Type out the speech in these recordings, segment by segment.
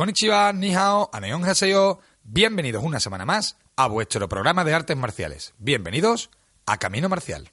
Konnichiwa, ni hao, aneon haseyo. Bienvenidos una semana más a vuestro programa de artes marciales. Bienvenidos a Camino Marcial.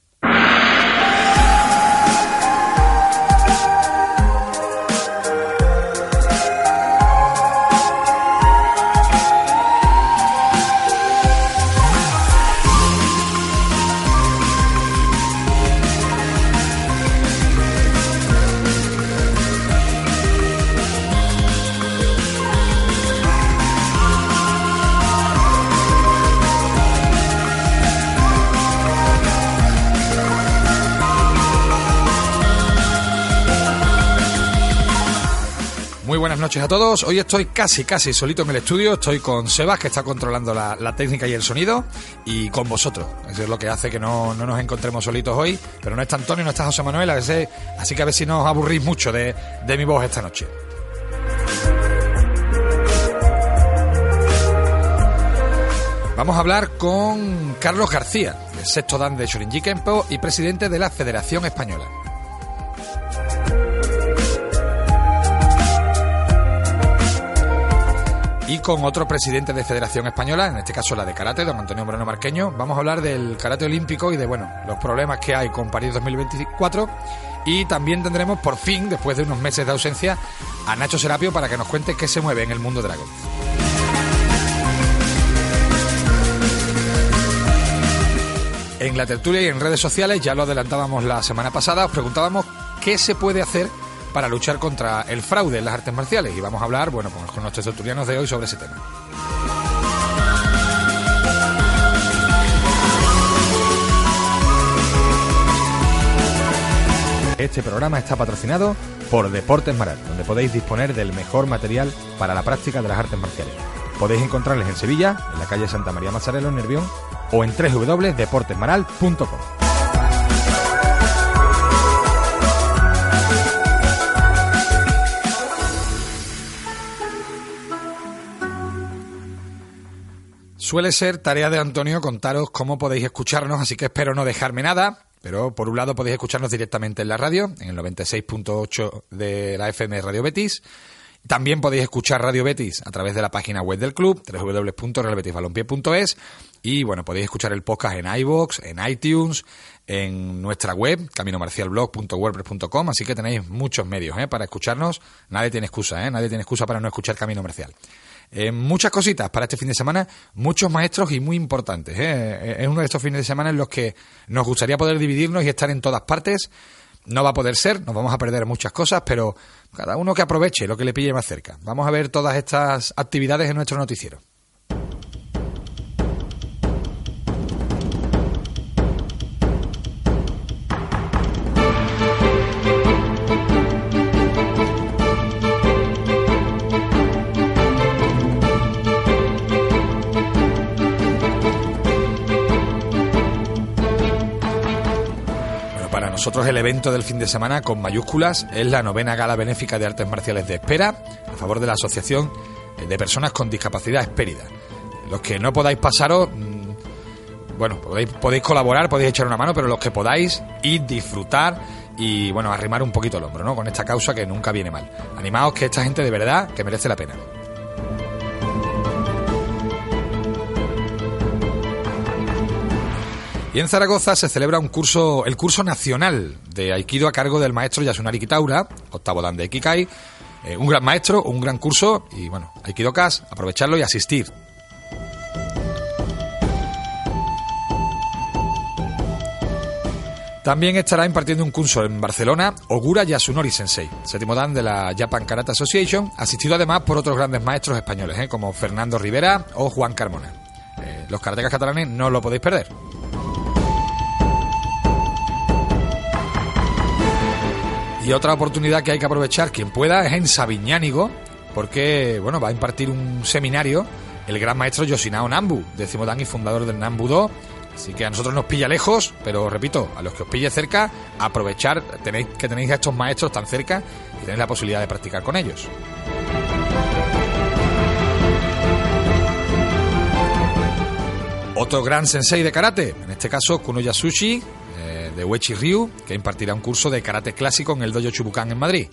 Noches a todos. Hoy estoy casi, casi solito en el estudio. Estoy con Sebas, que está controlando la, la técnica y el sonido, y con vosotros. Eso es lo que hace que no, no, nos encontremos solitos hoy. Pero no está Antonio, no está José Manuel, a veces, así que a ver si no os aburrís mucho de, de mi voz esta noche. Vamos a hablar con Carlos García, el sexto dan de Shorinji Kempo y presidente de la Federación Española. Y con otro presidente de Federación Española, en este caso la de karate, don Antonio Moreno Marqueño. Vamos a hablar del karate olímpico y de bueno, los problemas que hay con París 2024 y también tendremos por fin, después de unos meses de ausencia, a Nacho Serapio para que nos cuente qué se mueve en el mundo Dragon. En la tertulia y en redes sociales, ya lo adelantábamos la semana pasada, os preguntábamos qué se puede hacer para luchar contra el fraude en las artes marciales. Y vamos a hablar, bueno, pues con nuestros tertulianos de hoy sobre ese tema. Este programa está patrocinado por Deportes Maral, donde podéis disponer del mejor material para la práctica de las artes marciales. Podéis encontrarles en Sevilla, en la calle Santa María Mazarelo, en Nervión, o en www.deportesmaral.com. Suele ser tarea de Antonio contaros cómo podéis escucharnos, así que espero no dejarme nada. Pero por un lado podéis escucharnos directamente en la radio, en el 96.8 de la FM Radio Betis. También podéis escuchar Radio Betis a través de la página web del club, www.realbetisbalompié.es. Y bueno, podéis escuchar el podcast en iVoox, en iTunes, en nuestra web, caminomarcialblog.wordpress.com. Así que tenéis muchos medios ¿eh? para escucharnos. Nadie tiene excusa, ¿eh? nadie tiene excusa para no escuchar Camino Marcial. Eh, muchas cositas para este fin de semana, muchos maestros y muy importantes. ¿eh? Es uno de estos fines de semana en los que nos gustaría poder dividirnos y estar en todas partes. No va a poder ser, nos vamos a perder muchas cosas, pero cada uno que aproveche lo que le pille más cerca. Vamos a ver todas estas actividades en nuestro noticiero. Nosotros el evento del fin de semana con mayúsculas es la novena gala benéfica de artes marciales de Espera a favor de la Asociación de Personas con Discapacidad Espérida. Los que no podáis pasaros, bueno, podéis, podéis colaborar, podéis echar una mano, pero los que podáis, ir, disfrutar y, bueno, arrimar un poquito el hombro, ¿no? Con esta causa que nunca viene mal. Animaos que esta gente de verdad que merece la pena. Y en Zaragoza se celebra un curso, el curso nacional de Aikido a cargo del maestro Yasunari Kitaura, octavo dan de Ikikai, eh, un gran maestro, un gran curso y bueno, Aikido Cas, aprovecharlo y asistir. También estará impartiendo un curso en Barcelona Ogura Yasunori Sensei, séptimo dan de la Japan Karate Association, asistido además por otros grandes maestros españoles, eh, como Fernando Rivera o Juan Carmona. Eh, los karatecas catalanes no lo podéis perder. Y otra oportunidad que hay que aprovechar, quien pueda, es en Sabiñánigo, porque bueno, va a impartir un seminario el gran maestro Yoshinao Nambu, décimo dan y fundador del Nambu Do. Así que a nosotros nos pilla lejos, pero repito, a los que os pille cerca, aprovechar tenéis, que tenéis a estos maestros tan cerca y tenéis la posibilidad de practicar con ellos. Otro gran sensei de karate, en este caso Kuno Yasushi, de Uechi Ryu, que impartirá un curso de karate clásico en el Dojo Chubucán en Madrid.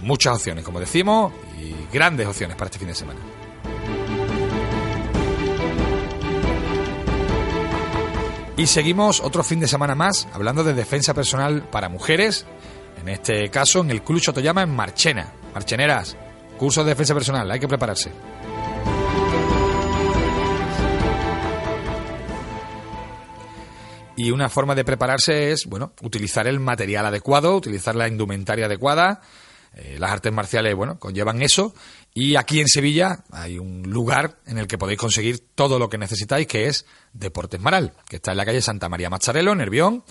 muchas opciones, como decimos, y grandes opciones para este fin de semana. Y seguimos otro fin de semana más hablando de defensa personal para mujeres, en este caso en el Club Sotoyama en Marchena. Marcheneras, curso de defensa personal, hay que prepararse. Y una forma de prepararse es, bueno, utilizar el material adecuado, utilizar la indumentaria adecuada. Eh, las artes marciales, bueno, conllevan eso. Y aquí en Sevilla hay un lugar en el que podéis conseguir todo lo que necesitáis, que es Deportes Maral, que está en la calle Santa María Macharelo, Nervión,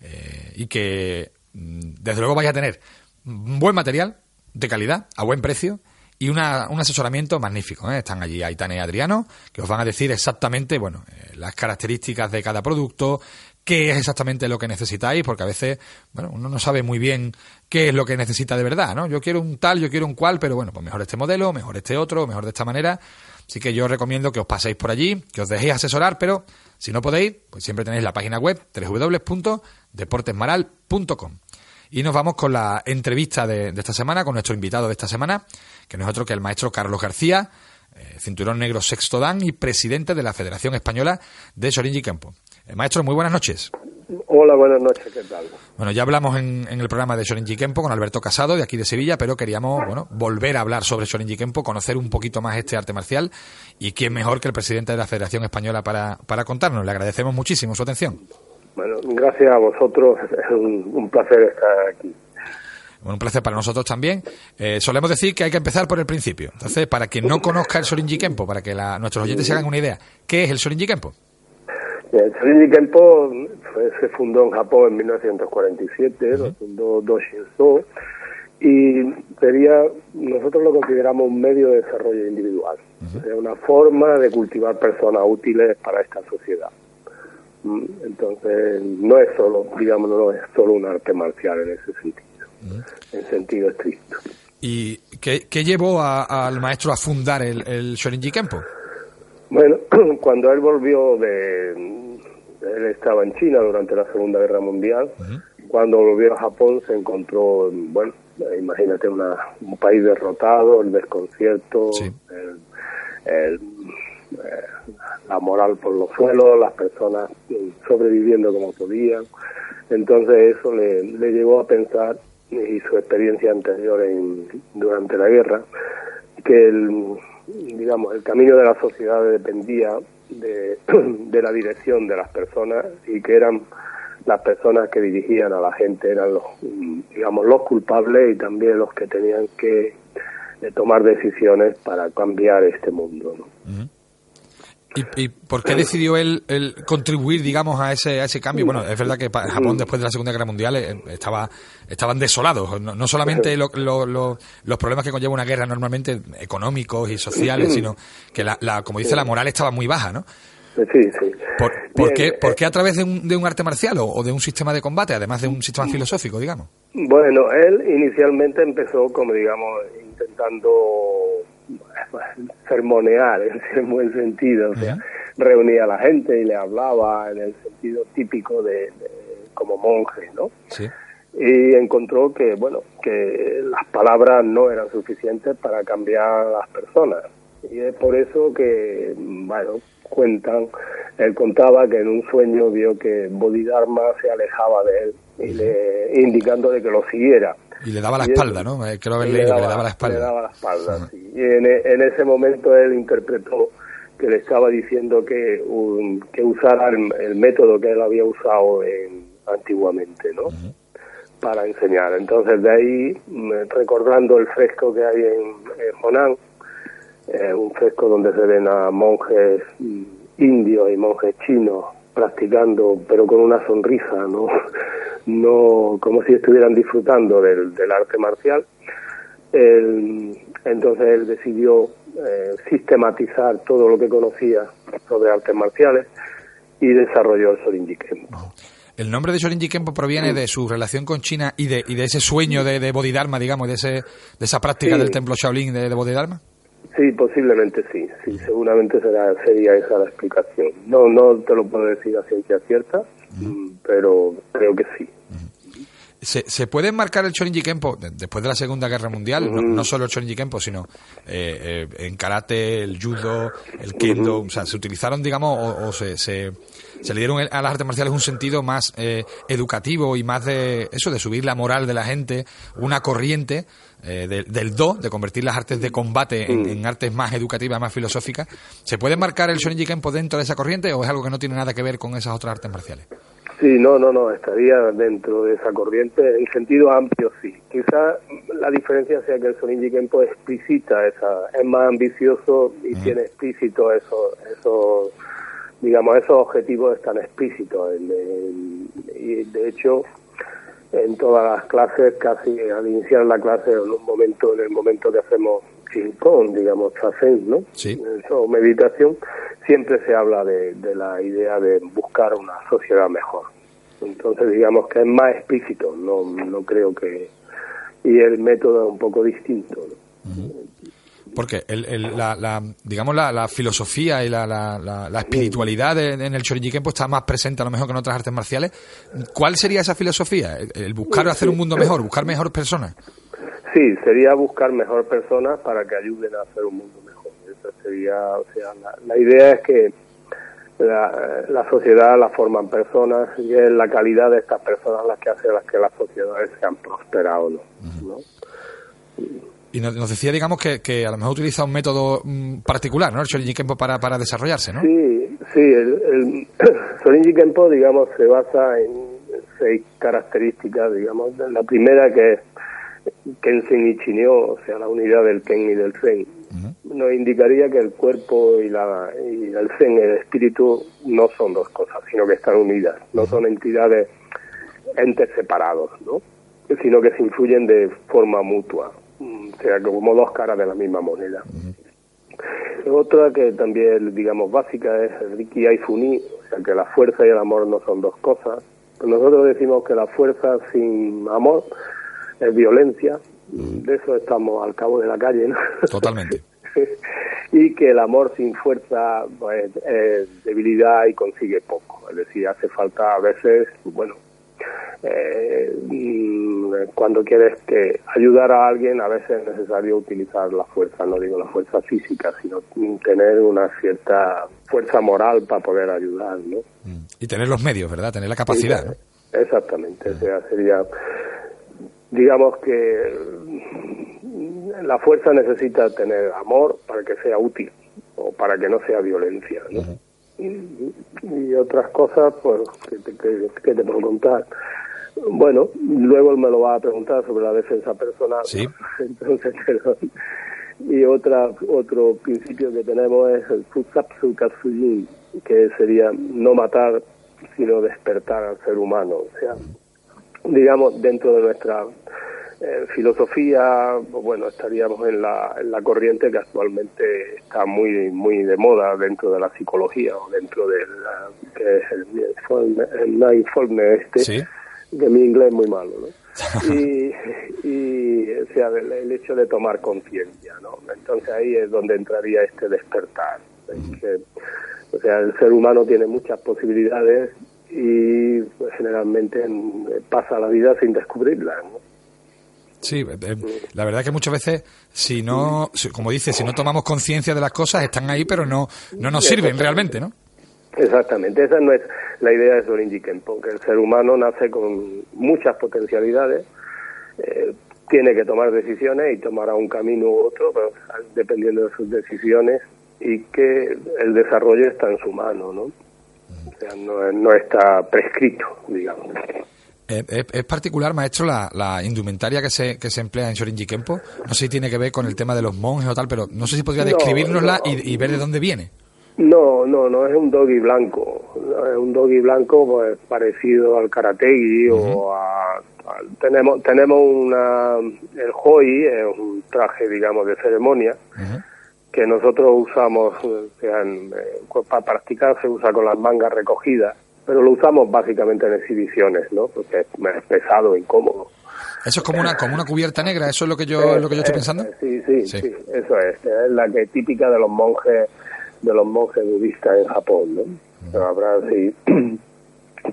eh, y que mm, desde luego vais a tener buen material, de calidad, a buen precio, y un asesoramiento magnífico. ¿eh? Están allí Aitane y Adriano, que os van a decir exactamente, bueno, eh, las características de cada producto, qué es exactamente lo que necesitáis, porque a veces, bueno, uno no sabe muy bien qué es lo que necesita de verdad, ¿no? Yo quiero un tal, yo quiero un cual, pero bueno, pues mejor este modelo, mejor este otro, mejor de esta manera. Así que yo recomiendo que os paséis por allí, que os dejéis asesorar, pero si no podéis, pues siempre tenéis la página web www.deportesmaral.com. Y nos vamos con la entrevista de, esta semana, con nuestro invitado de esta semana, que no es otro que el maestro Carlos García, eh, cinturón negro sexto dan y presidente de la Federación Española de Sorinji Kempo. Eh, maestro, muy buenas noches. Hola, buenas noches, ¿qué tal? Bueno, ya hablamos en, el programa de Shorinji Kempo con Alberto Casado, de aquí de Sevilla, pero queríamos bueno, volver a hablar sobre Shorinji Kempo, conocer un poquito más este arte marcial y quién mejor que el presidente de la Federación Española para, para contarnos. Le agradecemos muchísimo su atención. Bueno, gracias a vosotros, es un, placer estar aquí. Un placer para nosotros también. Eh, solemos decir que hay que empezar por el principio. Entonces, para quien no conozca el Shorinji Kempo, para que nuestros oyentes se hagan una idea, ¿qué es el Shorinji Kempo? El Shorinji Kempo se fundó en Japón en 1947, lo fundó Do Shinzo, y sería, nosotros lo consideramos un medio de desarrollo individual, una forma de cultivar personas útiles para esta sociedad. Entonces, no es solo, digamos, no es solo un arte marcial en ese sentido, en sentido estricto. ¿Y qué, llevó al maestro a fundar el, el Shorinji Kempo? Bueno, cuando él volvió de... Él estaba en China durante la Segunda Guerra Mundial. Cuando volvió a Japón se encontró, bueno, imagínate una, un país derrotado, el desconcierto, eh, la moral por los suelos, las personas sobreviviendo como podían. Entonces eso le, le llevó a pensar, y su experiencia anterior en, durante la guerra, que el, digamos, el camino de la sociedad dependía de, la dirección de las personas y que eran las personas que dirigían a la gente eran los, digamos, los culpables y también los que tenían que tomar decisiones para cambiar este mundo. ¿no? ¿Y, por qué decidió él, contribuir, digamos, a ese, a ese cambio? Bueno, es verdad que Japón después de la Segunda Guerra Mundial eh, estaba, estaban desolados. No, solamente los problemas que conlleva una guerra normalmente económicos y sociales, sino que, la, como dice, la moral estaba muy baja, ¿no? Sí, sí. ¿Por, qué, ¿Por, qué, a través de un, de un arte marcial o, de un sistema de combate, además de un sistema filosófico, digamos? Bueno, él inicialmente empezó como, digamos, intentando sermonear en buen sentido, o sea, reunía a la gente y le hablaba en el sentido típico de, como monje, ¿no? Sí. Y encontró que, bueno, que las palabras no eran suficientes para cambiar a las personas. Y es por eso que, bueno, cuentan, él contaba que en un sueño vio que Bodhidharma se alejaba de él y le, indicándole que lo siguiera. Y le daba la espalda, ¿no? Eh, creo haber leído que le daba la espalda. Le daba la espalda, sí. Y en, en, ese momento él interpretó que le estaba diciendo que, que usara el, método que él había usado en, antiguamente, ¿no? Para enseñar. Entonces, de ahí, recordando el fresco que hay en, Honan, eh, un fresco donde se ven a monjes mm, indios y monjes chinos practicando, pero con una sonrisa, ¿no? no como si estuvieran disfrutando del, arte marcial. entonces él decidió eh, sistematizar todo lo que conocía sobre artes marciales y desarrolló el Sorinji Kempo. El nombre de Sorinji Kempo proviene de su relación con China y de, y de ese sueño de, de Bodhidharma, digamos, de, ese, de esa práctica del templo Shaolin de, de Bodhidharma. Sí, posiblemente sí, sí, seguramente será, sería esa la explicación. No, no te lo puedo decir a ciencia cierta, mm, pero creo que sí. ¿Se, ¿Se puede marcar el Shorinji Kempo después de la Segunda Guerra Mundial? no, solo el Shorinji Kempo, sino eh, eh, en karate, el judo, el kendo. O sea, se utilizaron, digamos, o, se, se, le dieron a las artes marciales un sentido más eh, educativo y más de eso, de subir la moral de la gente, una corriente del do, de convertir las artes de combate en, en, artes más educativas, más filosóficas. ¿Se puede marcar el Shorinji Kempo dentro de esa corriente o es algo que no tiene nada que ver con esas otras artes marciales? Sí, no, no, no, estaría dentro de esa corriente. En sentido amplio, sí. Quizá la diferencia sea que el Soninji Kempo explicita esa, es más ambicioso y tiene explícito eso, eso, digamos, esos objetivos están explícitos. y de hecho, en todas las clases, casi al iniciar la clase, en un momento, en el momento que hacemos con, digamos, trascend, ¿no? Sí. Eso, meditación, siempre se habla de, la idea de buscar una sociedad mejor. Entonces, digamos que es más explícito, no, no creo que... Y el método es un poco distinto, Porque el, la, digamos la, filosofía y la, la, espiritualidad en el Shorinji Kempo está más presente a lo mejor que en otras artes marciales. ¿Cuál sería esa filosofía? El, buscar hacer un mundo mejor, buscar mejores personas. Sí, sería buscar mejor personas para que ayuden a hacer un mundo mejor. Esa sería, o sea, la, idea es que la, sociedad la forman personas y es la calidad de estas personas las que hace las que las sociedades sean prosperadas ¿no? Y nos, decía, digamos, que, que, a lo mejor utiliza un método mm, particular, ¿no? El Shorinji Kempo para, para desarrollarse, ¿no? Sí, sí. El, el Kempo, digamos, se basa en seis características, digamos. La primera que es Kensen y Chineo, o sea, la unidad del Ken y del Zen, nos indicaría que el cuerpo y, la, y el Zen, el espíritu, no son dos cosas, sino que están unidas, no son entidades, entes separados, ¿no? sino que se influyen de forma mutua, o sea, como dos caras de la misma moneda. Otra que también, digamos, básica es Riki Aifuni, o sea, que la fuerza y el amor no son dos cosas. Nosotros decimos que la fuerza sin amor es violencia, de eso estamos al cabo de la calle, ¿no? Totalmente. y que el amor sin fuerza pues, es debilidad y consigue poco. Es decir, hace falta a veces, bueno, eh, mm, cuando quieres que ayudar a alguien, a veces es necesario utilizar la fuerza, no digo la fuerza física, sino tener una cierta fuerza moral para poder ayudar, ¿no? Mm. Y tener los medios, ¿verdad? Tener la capacidad. exactamente, o sea, sería digamos que la fuerza necesita tener amor para que sea útil o para que no sea violencia. Y, otras cosas, pues, que te, puedo contar. Bueno, luego me lo va a preguntar sobre la defensa personal. Sí. Entonces, y otra otro principio que tenemos es el Fusapsu Katsujin, que sería no matar, sino despertar al ser humano. O sea, digamos, dentro de nuestra eh, filosofía, bueno, estaríamos en la, en la corriente que actualmente está muy muy de moda dentro de la psicología o dentro del es el, mindfulness este, que mi inglés es muy malo, ¿no? y, y o sea, el, hecho de tomar conciencia, ¿no? Entonces ahí es donde entraría este despertar. o sea, el ser humano tiene muchas posibilidades y pues, generalmente pasa la vida sin descubrirla. Sí, eh, eh, la verdad que muchas veces, si no, como dice, si no tomamos conciencia de las cosas, están ahí, pero no, no nos sirven realmente, ¿no? Exactamente, esa no es la idea de Sorin Kempo, que el ser humano nace con muchas potencialidades, eh, tiene que tomar decisiones y tomará un camino u otro, dependiendo de sus decisiones, y que el desarrollo está en su mano, ¿no? O sea, no, no está prescrito, digamos. Es, particular, maestro, la, indumentaria que se, que se emplea en Shorinji Kempo. No sé si tiene que ver con el tema de los monjes o tal, pero no sé si podría describirnosla y, ver de dónde viene. No, no, no es un doggy blanco. Es un doggy blanco pues, parecido al karategi o a, tenemos tenemos una el hoi es un traje digamos de ceremonia que nosotros usamos eh, para practicar se usa con las mangas recogidas pero lo usamos básicamente en exhibiciones, ¿no? Porque es pesado, incómodo. Eso es como una como una cubierta negra, eso es lo que yo lo que yo estoy pensando. Sí, sí, sí, eso es, es la que típica de los monjes de los monjes budistas en Japón, ¿no? Habrá sí.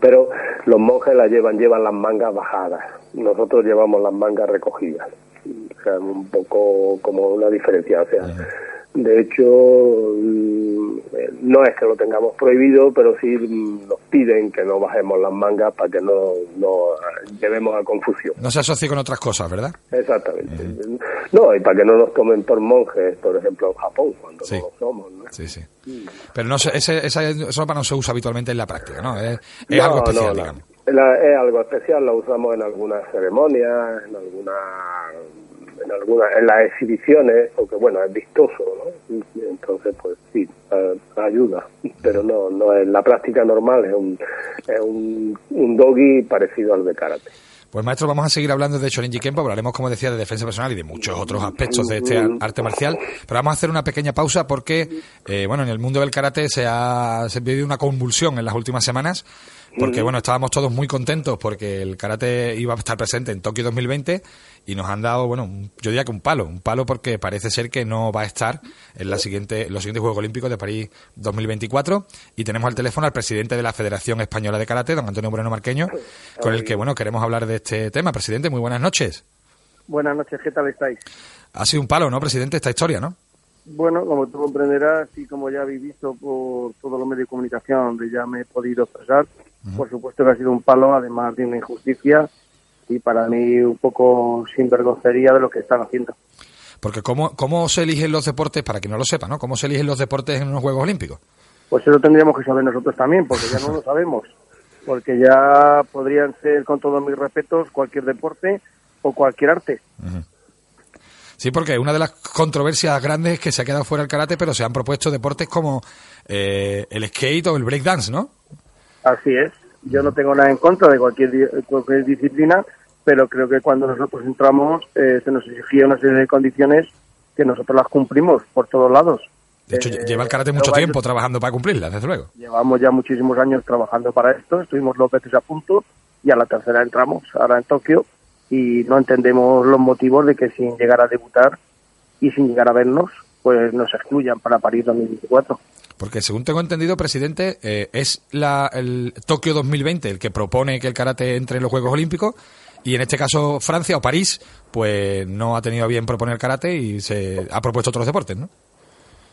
pero los monjes la llevan, llevan las mangas bajadas, nosotros llevamos las mangas recogidas. O sea, un poco como una diferencia. O sea, de hecho, no es que lo tengamos prohibido, pero sí nos piden que no bajemos las mangas para que no, no llevemos a confusión. No se asocie con otras cosas, ¿verdad? Exactamente. No, y para que no nos tomen por monjes, por ejemplo, en Japón, cuando no lo somos. ¿no? Sí, sí. Pero no, ese, esa, esa ropa no se usa habitualmente en la práctica, ¿no? Es, algo especial, digamos. es algo especial, la usamos en algunas ceremonias, en alguna en en las exhibiciones porque bueno es vistoso ¿no? entonces pues sí ayuda pero no no es la práctica normal es un es un, un doggy parecido al de karate. Pues maestro, vamos a seguir hablando de Shorinji Kempo, hablaremos, como decía, de defensa personal y de muchos otros aspectos de este arte marcial, pero vamos a hacer una pequeña pausa porque, eh, bueno, en el mundo del karate se ha, se ha vivido una convulsión en las últimas semanas porque bueno, estábamos todos muy contentos porque el karate iba a estar presente en Tokio 2020 y nos han dado, bueno, yo diría que un palo, un palo porque parece ser que no va a estar en la siguiente, los siguientes Juegos Olímpicos de París 2024 y tenemos al teléfono al presidente de la Federación Española de Karate, don Antonio Moreno Marqueño, con el que, bueno, queremos hablar de este tema. Presidente, muy buenas noches. Buenas noches, ¿qué tal estáis? Ha sido un palo, ¿no, presidente, esta historia, no? Bueno, como tú comprenderás y como ya habéis visto por todos los medios de comunicación donde ya me he podido expresar, por supuesto que ha sido un palo, además de una injusticia y para mí un poco sinvergoncería de lo que están haciendo. Porque ¿cómo, ¿cómo se eligen los deportes, para que no lo sepa, ¿no? ¿Cómo se eligen los deportes en unos Juegos Olímpicos? Pues eso tendríamos que saber nosotros también, porque ya no lo sabemos. Porque ya podrían ser, con todos mis respetos, cualquier deporte o cualquier arte. Sí, porque una de las controversias grandes es que se ha quedado fuera el karate, pero se han propuesto deportes como eh, el skate o el breakdance, ¿no? Así es. Yo no tengo nada en contra de cualquier, cualquier disciplina, pero creo que cuando nosotros entramos eh, se nos exigía una serie de condiciones que nosotros las cumplimos por todos lados. De hecho, eh, lleva el karate mucho tiempo trabajando para cumplirlas, desde luego. Llevamos ya muchísimos años trabajando para esto, estuvimos dos veces a punto y a la tercera entramos, ahora en Tokio, y no entendemos los motivos de que sin llegar a debutar y sin llegar a vernos, pues nos excluyan para París 2024. Porque según tengo entendido, presidente, eh, es la, el Tokio 2020 el que propone que el karate entre en los Juegos Olímpicos y en este caso Francia o París, pues no ha tenido bien proponer karate y se ha propuesto otros deportes, ¿no?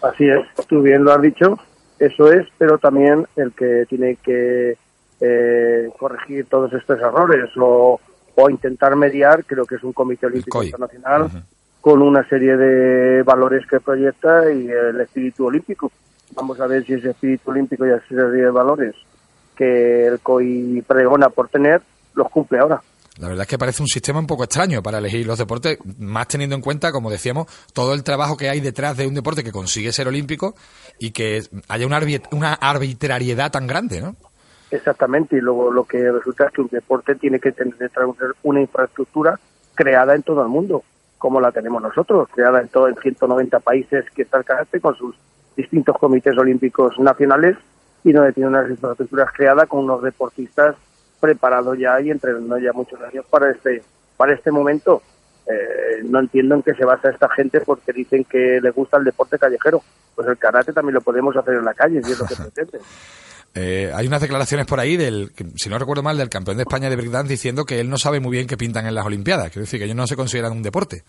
Así es, tú bien lo has dicho, eso es, pero también el que tiene que eh, corregir todos estos errores o, o, intentar mediar, creo que es un Comité Olímpico Internacional con una serie de valores que proyecta y el espíritu olímpico. Vamos a ver si ese espíritu olímpico y esa serie de valores que el COI pregona por tener, los cumple ahora. La verdad es que parece un sistema un poco extraño para elegir los deportes, más teniendo en cuenta, como decíamos, todo el trabajo que hay detrás de un deporte que consigue ser olímpico y que haya una, una arbitrariedad tan grande, ¿no? Exactamente, y luego lo que resulta es que un deporte tiene que tener una infraestructura creada en todo el mundo, como la tenemos nosotros, creada en todo en 190 países que está el con sus distintos comités olímpicos nacionales y donde tiene unas infraestructuras creadas con unos deportistas preparados ya y entrenando ya muchos años para este para este momento. Eh, no entiendo en qué se basa esta gente porque dicen que les gusta el deporte callejero. Pues el karate también lo podemos hacer en la calle, si es lo que pretende. Eh, hay unas declaraciones por ahí del, si no recuerdo mal, del campeón de España de breakdance diciendo que él no sabe muy bien qué pintan en las Olimpiadas. Quiero decir que ellos no se consideran un deporte.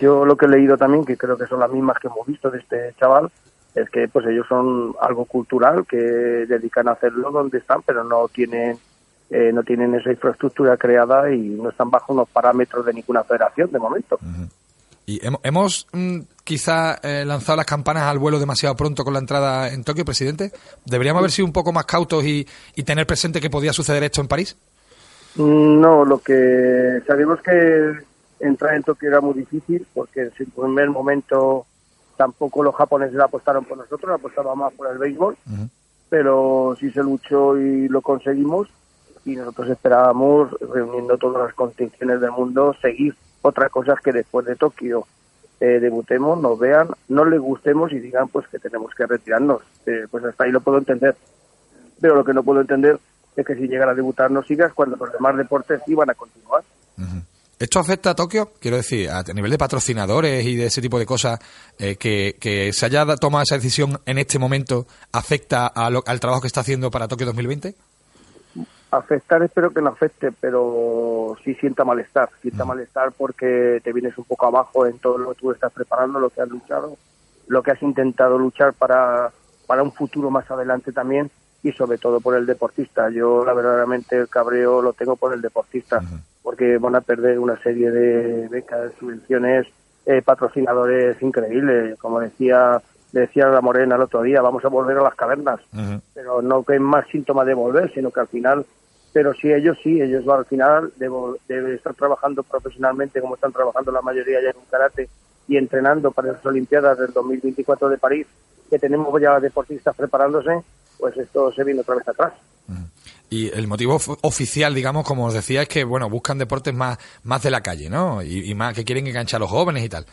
Yo lo que he leído también, que creo que son las mismas que hemos visto de este chaval, es que pues ellos son algo cultural que dedican a hacerlo donde están, pero no tienen eh, no tienen esa infraestructura creada y no están bajo unos parámetros de ninguna federación de momento. ¿Y hemos, mm, quizá eh, lanzado las campanas al vuelo demasiado pronto con la entrada en Tokio, presidente? ¿Deberíamos haber sido un poco más cautos y, y tener presente que podía suceder esto en París? Mm, no, lo que sabemos que entrar en Tokio era muy difícil porque en su primer momento tampoco los japoneses apostaron por nosotros, apostaban más por el béisbol, pero sí se luchó y lo conseguimos y nosotros esperábamos, reuniendo todas las constituciones del mundo, seguir. Otra cosa es que después de Tokio eh, debutemos, nos vean, no les gustemos y digan pues que tenemos que retirarnos. Eh, pues hasta ahí lo puedo entender. Pero lo que no puedo entender es que si llegara a debutar no sigas cuando los demás deportes iban a continuar. ¿Esto afecta a Tokio? Quiero decir, a nivel de patrocinadores y de ese tipo de cosas, eh, que, se haya tomado esa decisión en este momento, ¿afecta al trabajo que está haciendo para Tokio 2020? Afectar espero que no afecte, pero sí sienta malestar. Sienta malestar porque te vienes un poco abajo en todo lo que tú estás preparando, lo que has luchado, lo que has intentado luchar para, para un futuro más adelante también y sobre todo por el deportista. Yo la verdaderamente el cabreo lo tengo por el deportista porque van a perder una serie de becas, subvenciones, eh, patrocinadores increíbles. Como decía decía la Morena el otro día, vamos a volver a las cavernas, pero no que es más síntoma de volver, sino que al final pero sí ellos sí, ellos al final deben estar trabajando profesionalmente como están trabajando la mayoría ya en un karate y entrenando para las Olimpiadas del 2024 de París, que tenemos ya deportistas preparándose, pues esto se viene otra vez atrás. Y el motivo oficial, digamos, como os decía, es que, bueno, buscan deportes más, más de la calle, ¿no? Y, más que quieren enganchar a los jóvenes y tal.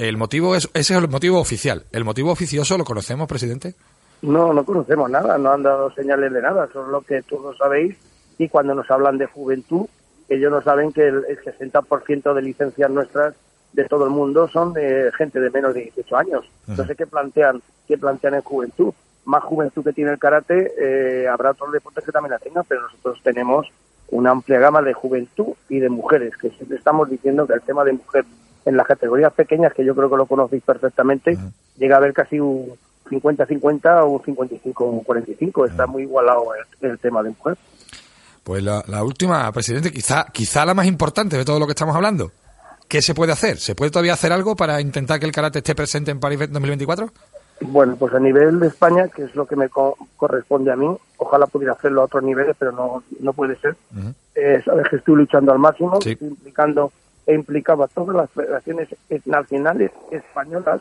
El motivo es, ese es el motivo oficial. ¿El motivo oficioso lo conocemos, presidente? No, no conocemos nada, no han dado señales de nada, es lo que todos sabéis y cuando nos hablan de juventud, ellos no saben que el, 60% de licencias nuestras de todo el mundo son de gente de menos de 18 años. Entonces, ¿qué plantean? ¿Qué plantean en juventud? Más juventud que tiene el karate, eh, habrá otros deportes que también la tengan, pero nosotros tenemos una amplia gama de juventud y de mujeres, que siempre estamos diciendo que el tema de mujer en las categorías pequeñas, que yo creo que lo conocéis perfectamente, llega a haber casi un 50-50 o un 55-45. Está muy igualado el tema de mujer. Pues la, última, presidente, quizá, quizá la más importante de todo lo que estamos hablando. ¿Qué se puede hacer? ¿Se puede todavía hacer algo para intentar que el karate esté presente en París 2024? Bueno, pues a nivel de España, que es lo que me corresponde a mí, ojalá pudiera hacerlo a otros niveles, pero no, no puede ser. Eh, sabes que estoy luchando al máximo, estoy implicando e implicado a todas las federaciones nacionales españolas,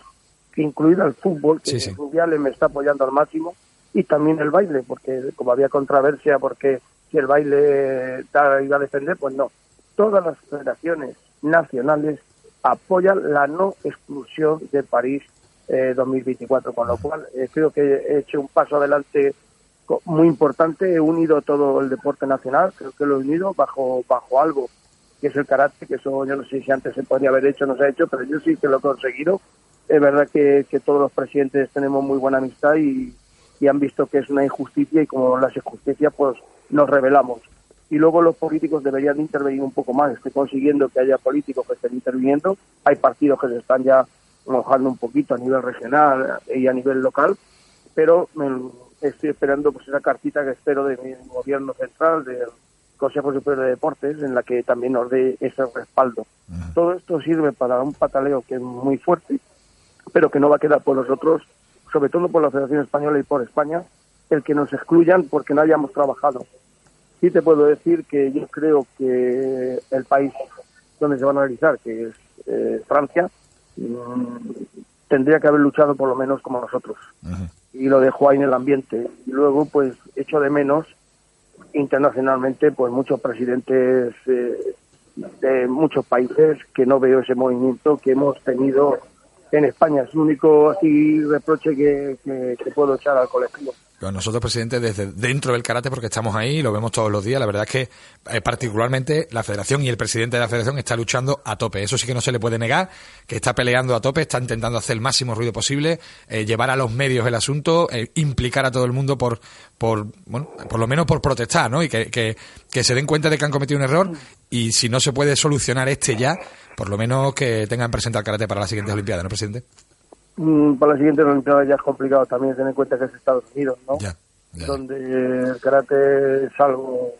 incluida el fútbol, que sí, me está apoyando al máximo, y también el baile, porque como había controversia, porque si el baile iba a defender, pues no. Todas las federaciones nacionales apoyan la no exclusión de París 2024, eh, con lo cual eh, creo que he hecho un paso adelante muy importante, he unido todo el deporte nacional, creo que lo he unido bajo, bajo algo que es el carácter, que eso yo no sé si antes se podría haber hecho o no se ha hecho, pero yo sí que lo he conseguido. Es verdad que, que todos los presidentes tenemos muy buena amistad y, y han visto que es una injusticia y como las injusticias pues nos revelamos. Y luego los políticos deberían intervenir un poco más. Estoy consiguiendo que haya políticos que estén interviniendo. Hay partidos que se están ya mojando un poquito a nivel regional y a nivel local, pero estoy esperando pues esa cartita que espero de mi gobierno central, del Consejo Superior de Deportes, en la que también nos dé ese respaldo. Todo esto sirve para un pataleo que es muy fuerte, pero que no va a quedar por nosotros, sobre todo por la Federación Española y por España, el que nos excluyan porque no hayamos trabajado. Sí te puedo decir que yo creo que el país donde se van a realizar, que es eh, Francia, mm, tendría que haber luchado por lo menos como nosotros. Y lo dejó ahí en el ambiente. Y luego, pues, echo de menos internacionalmente, pues, muchos presidentes eh, de muchos países que no veo ese movimiento que hemos tenido en España. Es el único así reproche que, que puedo echar al colectivo. Nosotros, presidente, desde dentro del karate, porque estamos ahí y lo vemos todos los días, la verdad es que eh, particularmente la federación y el presidente de la federación está luchando a tope. Eso sí que no se le puede negar, que está peleando a tope, está intentando hacer el máximo ruido posible, eh, llevar a los medios el asunto, eh, implicar a todo el mundo por, por, bueno, por lo menos por protestar, ¿no? Y que, que, que se den cuenta de que han cometido un error y si no se puede solucionar este ya, por lo menos que tengan presente al karate para la siguiente Olimpiada, ¿no, presidente? Mm, para la siguiente Olimpiada ya es complicado también tener en cuenta que es Estados Unidos, ¿no? Donde el karate es algo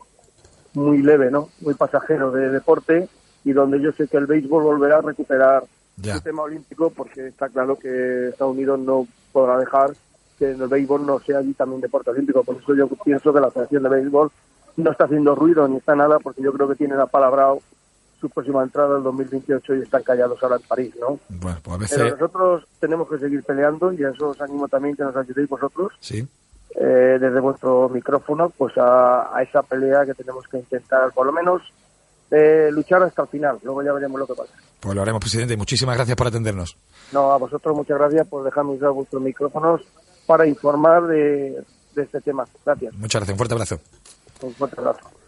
muy leve, ¿no? Muy pasajero de deporte y donde yo sé que el béisbol volverá a recuperar el tema olímpico porque está claro que Estados Unidos no podrá dejar que el béisbol no sea allí también deporte olímpico. Por eso yo pienso que la Federación de Béisbol no está haciendo ruido ni está nada porque yo creo que tiene la palabra su próxima entrada en 2028 y están callados ahora en París, ¿no? Bueno, pues a veces... Pero nosotros tenemos que seguir peleando y a eso os animo también que nos ayudéis vosotros. Sí. Eh, desde vuestro micrófono, pues a, esa pelea que tenemos que intentar, por lo menos, eh, luchar hasta el final. Luego ya veremos lo que pasa. Pues lo haremos, presidente, muchísimas gracias por atendernos. No, a vosotros muchas gracias por dejarme usar vuestros micrófonos para informar de, de este tema. Gracias. Muchas gracias, un fuerte abrazo. Un fuerte abrazo.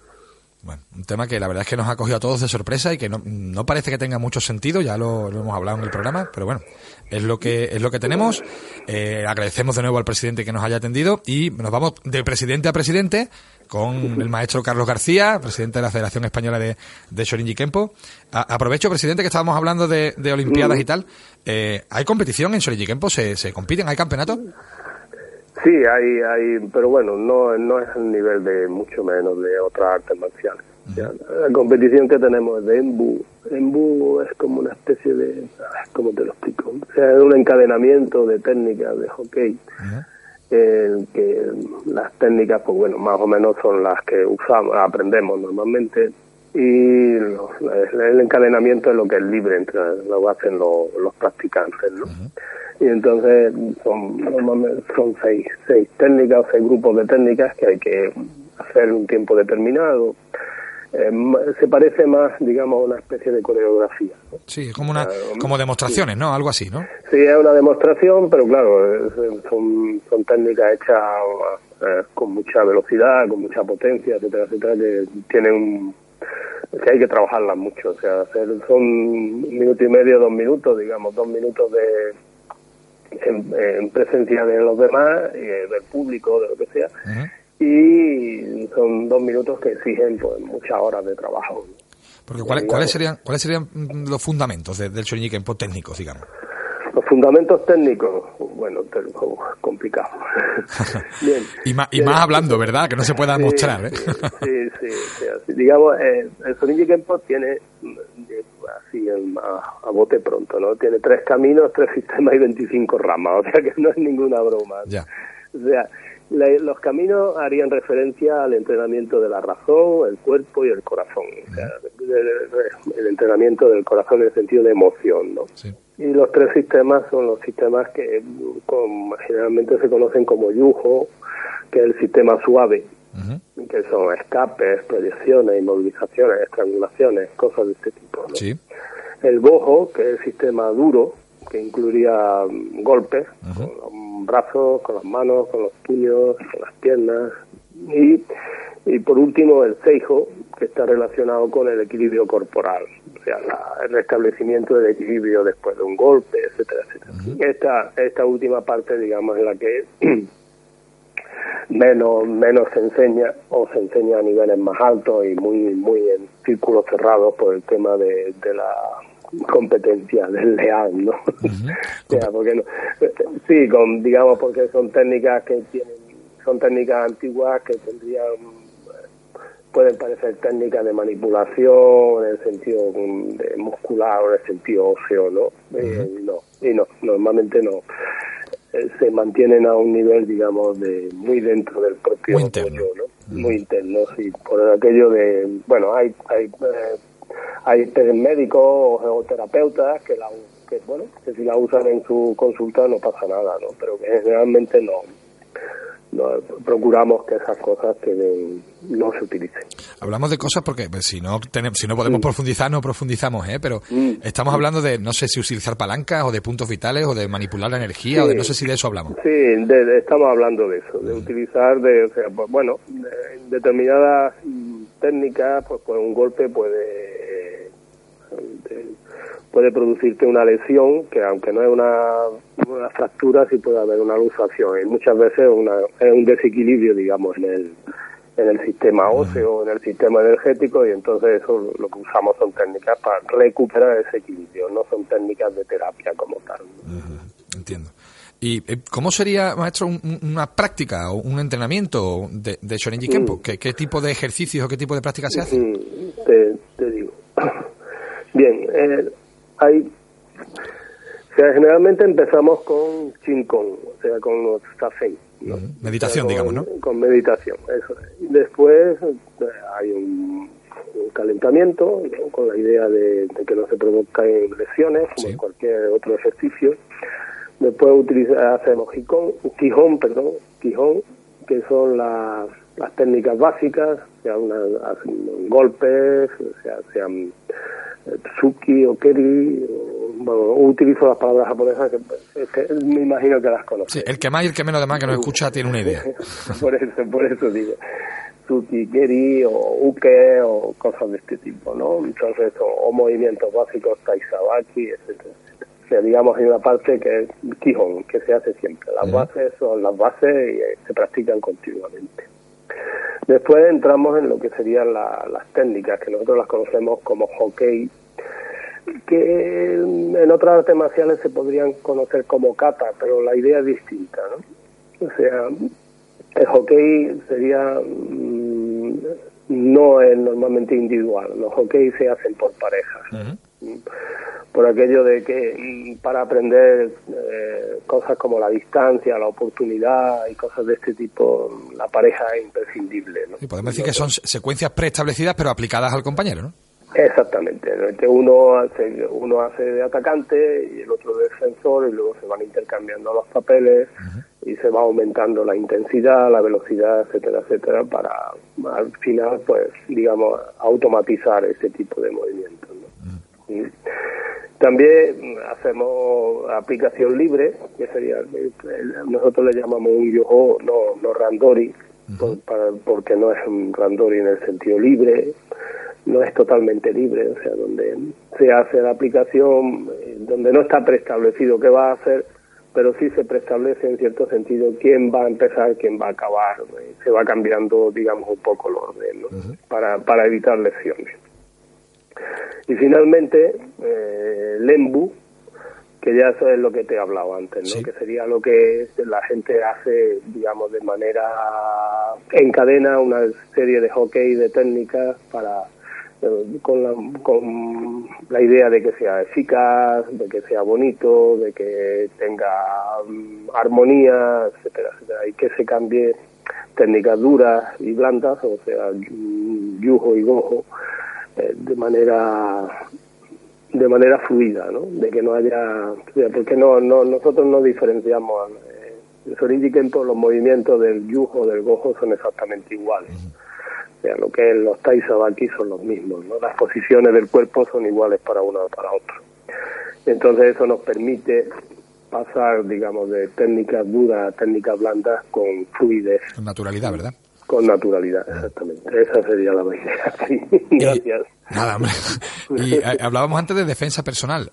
Bueno, un tema que la verdad es que nos ha cogido a todos de sorpresa y que no, parece que tenga mucho sentido, ya lo, hemos hablado en el programa, pero bueno, es lo que es lo que tenemos. Eh, agradecemos de nuevo al presidente que nos haya atendido y nos vamos de presidente a presidente con el maestro Carlos García, presidente de la Federación Española de, de Shorinji Kempo. aprovecho, presidente, que estábamos hablando de, Olimpiadas y tal. Eh, ¿Hay competición en Shorinji Kempo? ¿Se, ¿Se compiten? ¿Hay campeonato? Sí, hay, hay, pero bueno, no, no es el nivel de mucho menos de otras artes marciales. La competición que tenemos es de Embu. Embu es como una especie de, ¿cómo te lo explico? O sea, es un encadenamiento de técnicas de hockey. que las técnicas, pues bueno, más o menos son las que usamos, aprendemos normalmente y el encadenamiento es lo que es libre entre lo hacen los, los practicantes, ¿no? y entonces son, son seis, seis técnicas, seis grupos de técnicas que hay que hacer un tiempo determinado. Eh, se parece más, digamos, a una especie de coreografía. Sí, como una, como demostraciones, ¿no? Algo así, ¿no? Sí, es una demostración, pero claro, son, son técnicas hechas eh, con mucha velocidad, con mucha potencia, etcétera, etcétera, que tienen que hay que trabajarlas mucho, o sea, hacer, son un minuto y medio, dos minutos, digamos, dos minutos de, en, presencia de los demás, eh, del público, de lo que sea. Y son dos minutos que exigen pues, muchas horas de trabajo. Porque ¿cuáles, ¿cuáles serían cuáles serían los fundamentos del en técnicos, digamos? Los fundamentos técnicos, bueno, complicado. Bien. y, más, y más hablando, ¿verdad? Que no se pueda mostrar. ¿eh? sí, sí, sí, Digamos, eh, el Shorinji Kempo tiene así a, a, bote pronto, ¿no? Tiene tres caminos, tres sistemas y 25 ramas, o sea que no es ninguna broma. Ya. O sea, los caminos harían referencia al entrenamiento de la razón, el cuerpo y el corazón. O sea, el, entrenamiento del corazón en el sentido de emoción, ¿no? Y los tres sistemas son los sistemas que generalmente se conocen como yujo, que es el sistema suave, que son escapes, proyecciones, inmovilizaciones, estrangulaciones, cosas de este tipo. El bojo, que es el sistema duro, que incluiría mm, golpes con los brazos, con las manos, con los puños, con las piernas. Y, y por último, el seijo, que está relacionado con el equilibrio corporal, o sea, el restablecimiento del equilibrio después de un golpe, etcétera, etcétera. Esta, esta última parte, digamos, es la que menos menos se enseña o se enseña a niveles más altos y muy muy en círculos cerrados por el tema de, de la competencia del leal, ¿no? porque no, sí, con, digamos porque son técnicas que tienen son técnicas antiguas que tendrían pueden parecer técnicas de manipulación en el sentido de muscular o en el sentido óseo, ¿no? y no, y no, normalmente no. Eh, se mantienen a un nivel, digamos, de muy dentro del propio muy interno, ¿no? Muy interno, sí, por aquello de, bueno, hay hay eh, hay médicos o, terapeutas que la que bueno, que si la usan en su consulta no pasa nada, ¿no? Pero que generalmente no no, procuramos que esas cosas no se utilicen. Hablamos de cosas porque pues, si no tenemos, si no podemos mm. profundizar, no profundizamos, ¿eh? pero mm. estamos hablando de, no sé si utilizar palancas o de puntos vitales o de manipular la energía o de no sé si de eso hablamos. Sí, estamos hablando de eso, de mm. utilizar, de, pues, bueno, determinadas técnicas, pues, pues un golpe puede puede producirte una lesión que aunque no es una, una fractura sí puede haber una luxación y muchas veces una, es un desequilibrio digamos en el en el sistema óseo, en el sistema energético y entonces eso lo que usamos son técnicas para recuperar ese equilibrio, no son técnicas de terapia como tal. Entiendo. ¿Y eh, cómo sería, maestro, una práctica o un entrenamiento de, de Shorinji Kempo? Mm. ¿Qué, tipo de ejercicios o qué tipo de prácticas se hacen? Mm, te, te digo. Bien, eh, hay o sea, generalmente empezamos con Kong, o sea, con los. Meditación, digamos, ¿no? Con meditación, eso. Después eh, hay un, calentamiento, con la idea de, que no se produzcan lesiones, como en cualquier otro ejercicio. Después utiliza, hacemos Qigong, Qigong, perdón, Qigong, que son las, las técnicas básicas, sea una, golpes, sea, sean Tsuki o Keri, bueno, utilizo las palabras japonesas que, me imagino que las conoce. Sí, el que más y el que menos además que nos escucha tiene una idea. por eso, por eso digo. Geri o Uke o cosas de este tipo, ¿no? Entonces, o, movimientos básicos Taizabaki, etcétera, O sea, digamos, hay una parte que es Kihon, que se hace siempre. Las bases son las bases y eh, se practican continuamente. Después entramos en lo que serían las técnicas, que nosotros las conocemos como hockey, que en otras artes marciales se podrían conocer como kata, pero la idea es distinta, ¿no? O sea, el hockey sería mm, no es normalmente individual, los hockey se hacen por parejas. Por aquello de que para aprender eh, cosas como la distancia, la oportunidad y cosas de este tipo, la pareja es imprescindible. ¿no? podemos decir que son secuencias preestablecidas pero aplicadas al compañero, ¿no? Exactamente, que uno hace, uno hace de atacante y el otro de defensor y luego se van intercambiando los papeles y se va aumentando la intensidad, la velocidad, etcétera, etcétera, para al final, pues, digamos, automatizar ese tipo de movimientos. También hacemos aplicación libre, que sería, nosotros le llamamos un yoho, no, no randori, porque no es un randori en el sentido libre, no es totalmente libre, o sea, donde se hace la aplicación, eh, donde no está preestablecido qué va a hacer, pero sí se preestablece en cierto sentido quién va a empezar, quién va a acabar, eh, se va cambiando, digamos, un poco el orden, para, para evitar lesiones. Y finalmente, eh, Lembu, que ya eso es lo que te he hablado antes, ¿no? que sería lo que la gente hace, digamos, de manera encadena una serie de hockey, de técnicas para con la, con la idea de que sea eficaz, de que sea bonito, de que tenga mm, armonía, etcétera, etcétera, y que se cambie técnicas duras y blandas, o sea, yujo y gojo, eh, de manera de manera fluida, ¿no? De que no haya, porque no, no nosotros no diferenciamos. Eh, en todos los movimientos del yujo, del gojo son exactamente iguales sea, lo que es los aquí son los mismos, ¿no? Las posiciones del cuerpo son iguales para uno o para otro. Entonces eso nos permite pasar, digamos, de técnicas duras a técnicas blandas con fluidez. Con naturalidad, ¿verdad? Con naturalidad, exactamente. Esa sería la idea. Sí. Gracias. Nada, Y eh, hablábamos antes de defensa personal.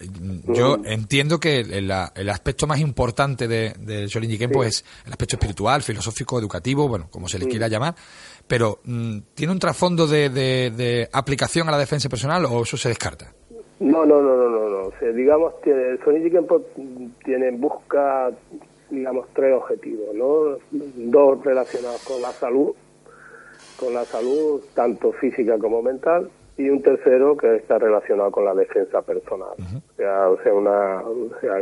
Yo entiendo que el, el, aspecto más importante del de, Shorin Kempo es el aspecto espiritual, filosófico, educativo, bueno, como se le quiera llamar, pero mm, ¿tiene un trasfondo de, de, aplicación a la defensa personal o eso se descarta? No, no, no, no, no. no. digamos, tiene, el Sonic tiene, busca, digamos, tres objetivos, ¿no? Dos relacionados con la salud, con la salud tanto física como mental, y un tercero que está relacionado con la defensa personal. o, sea, o sea, una, o sea,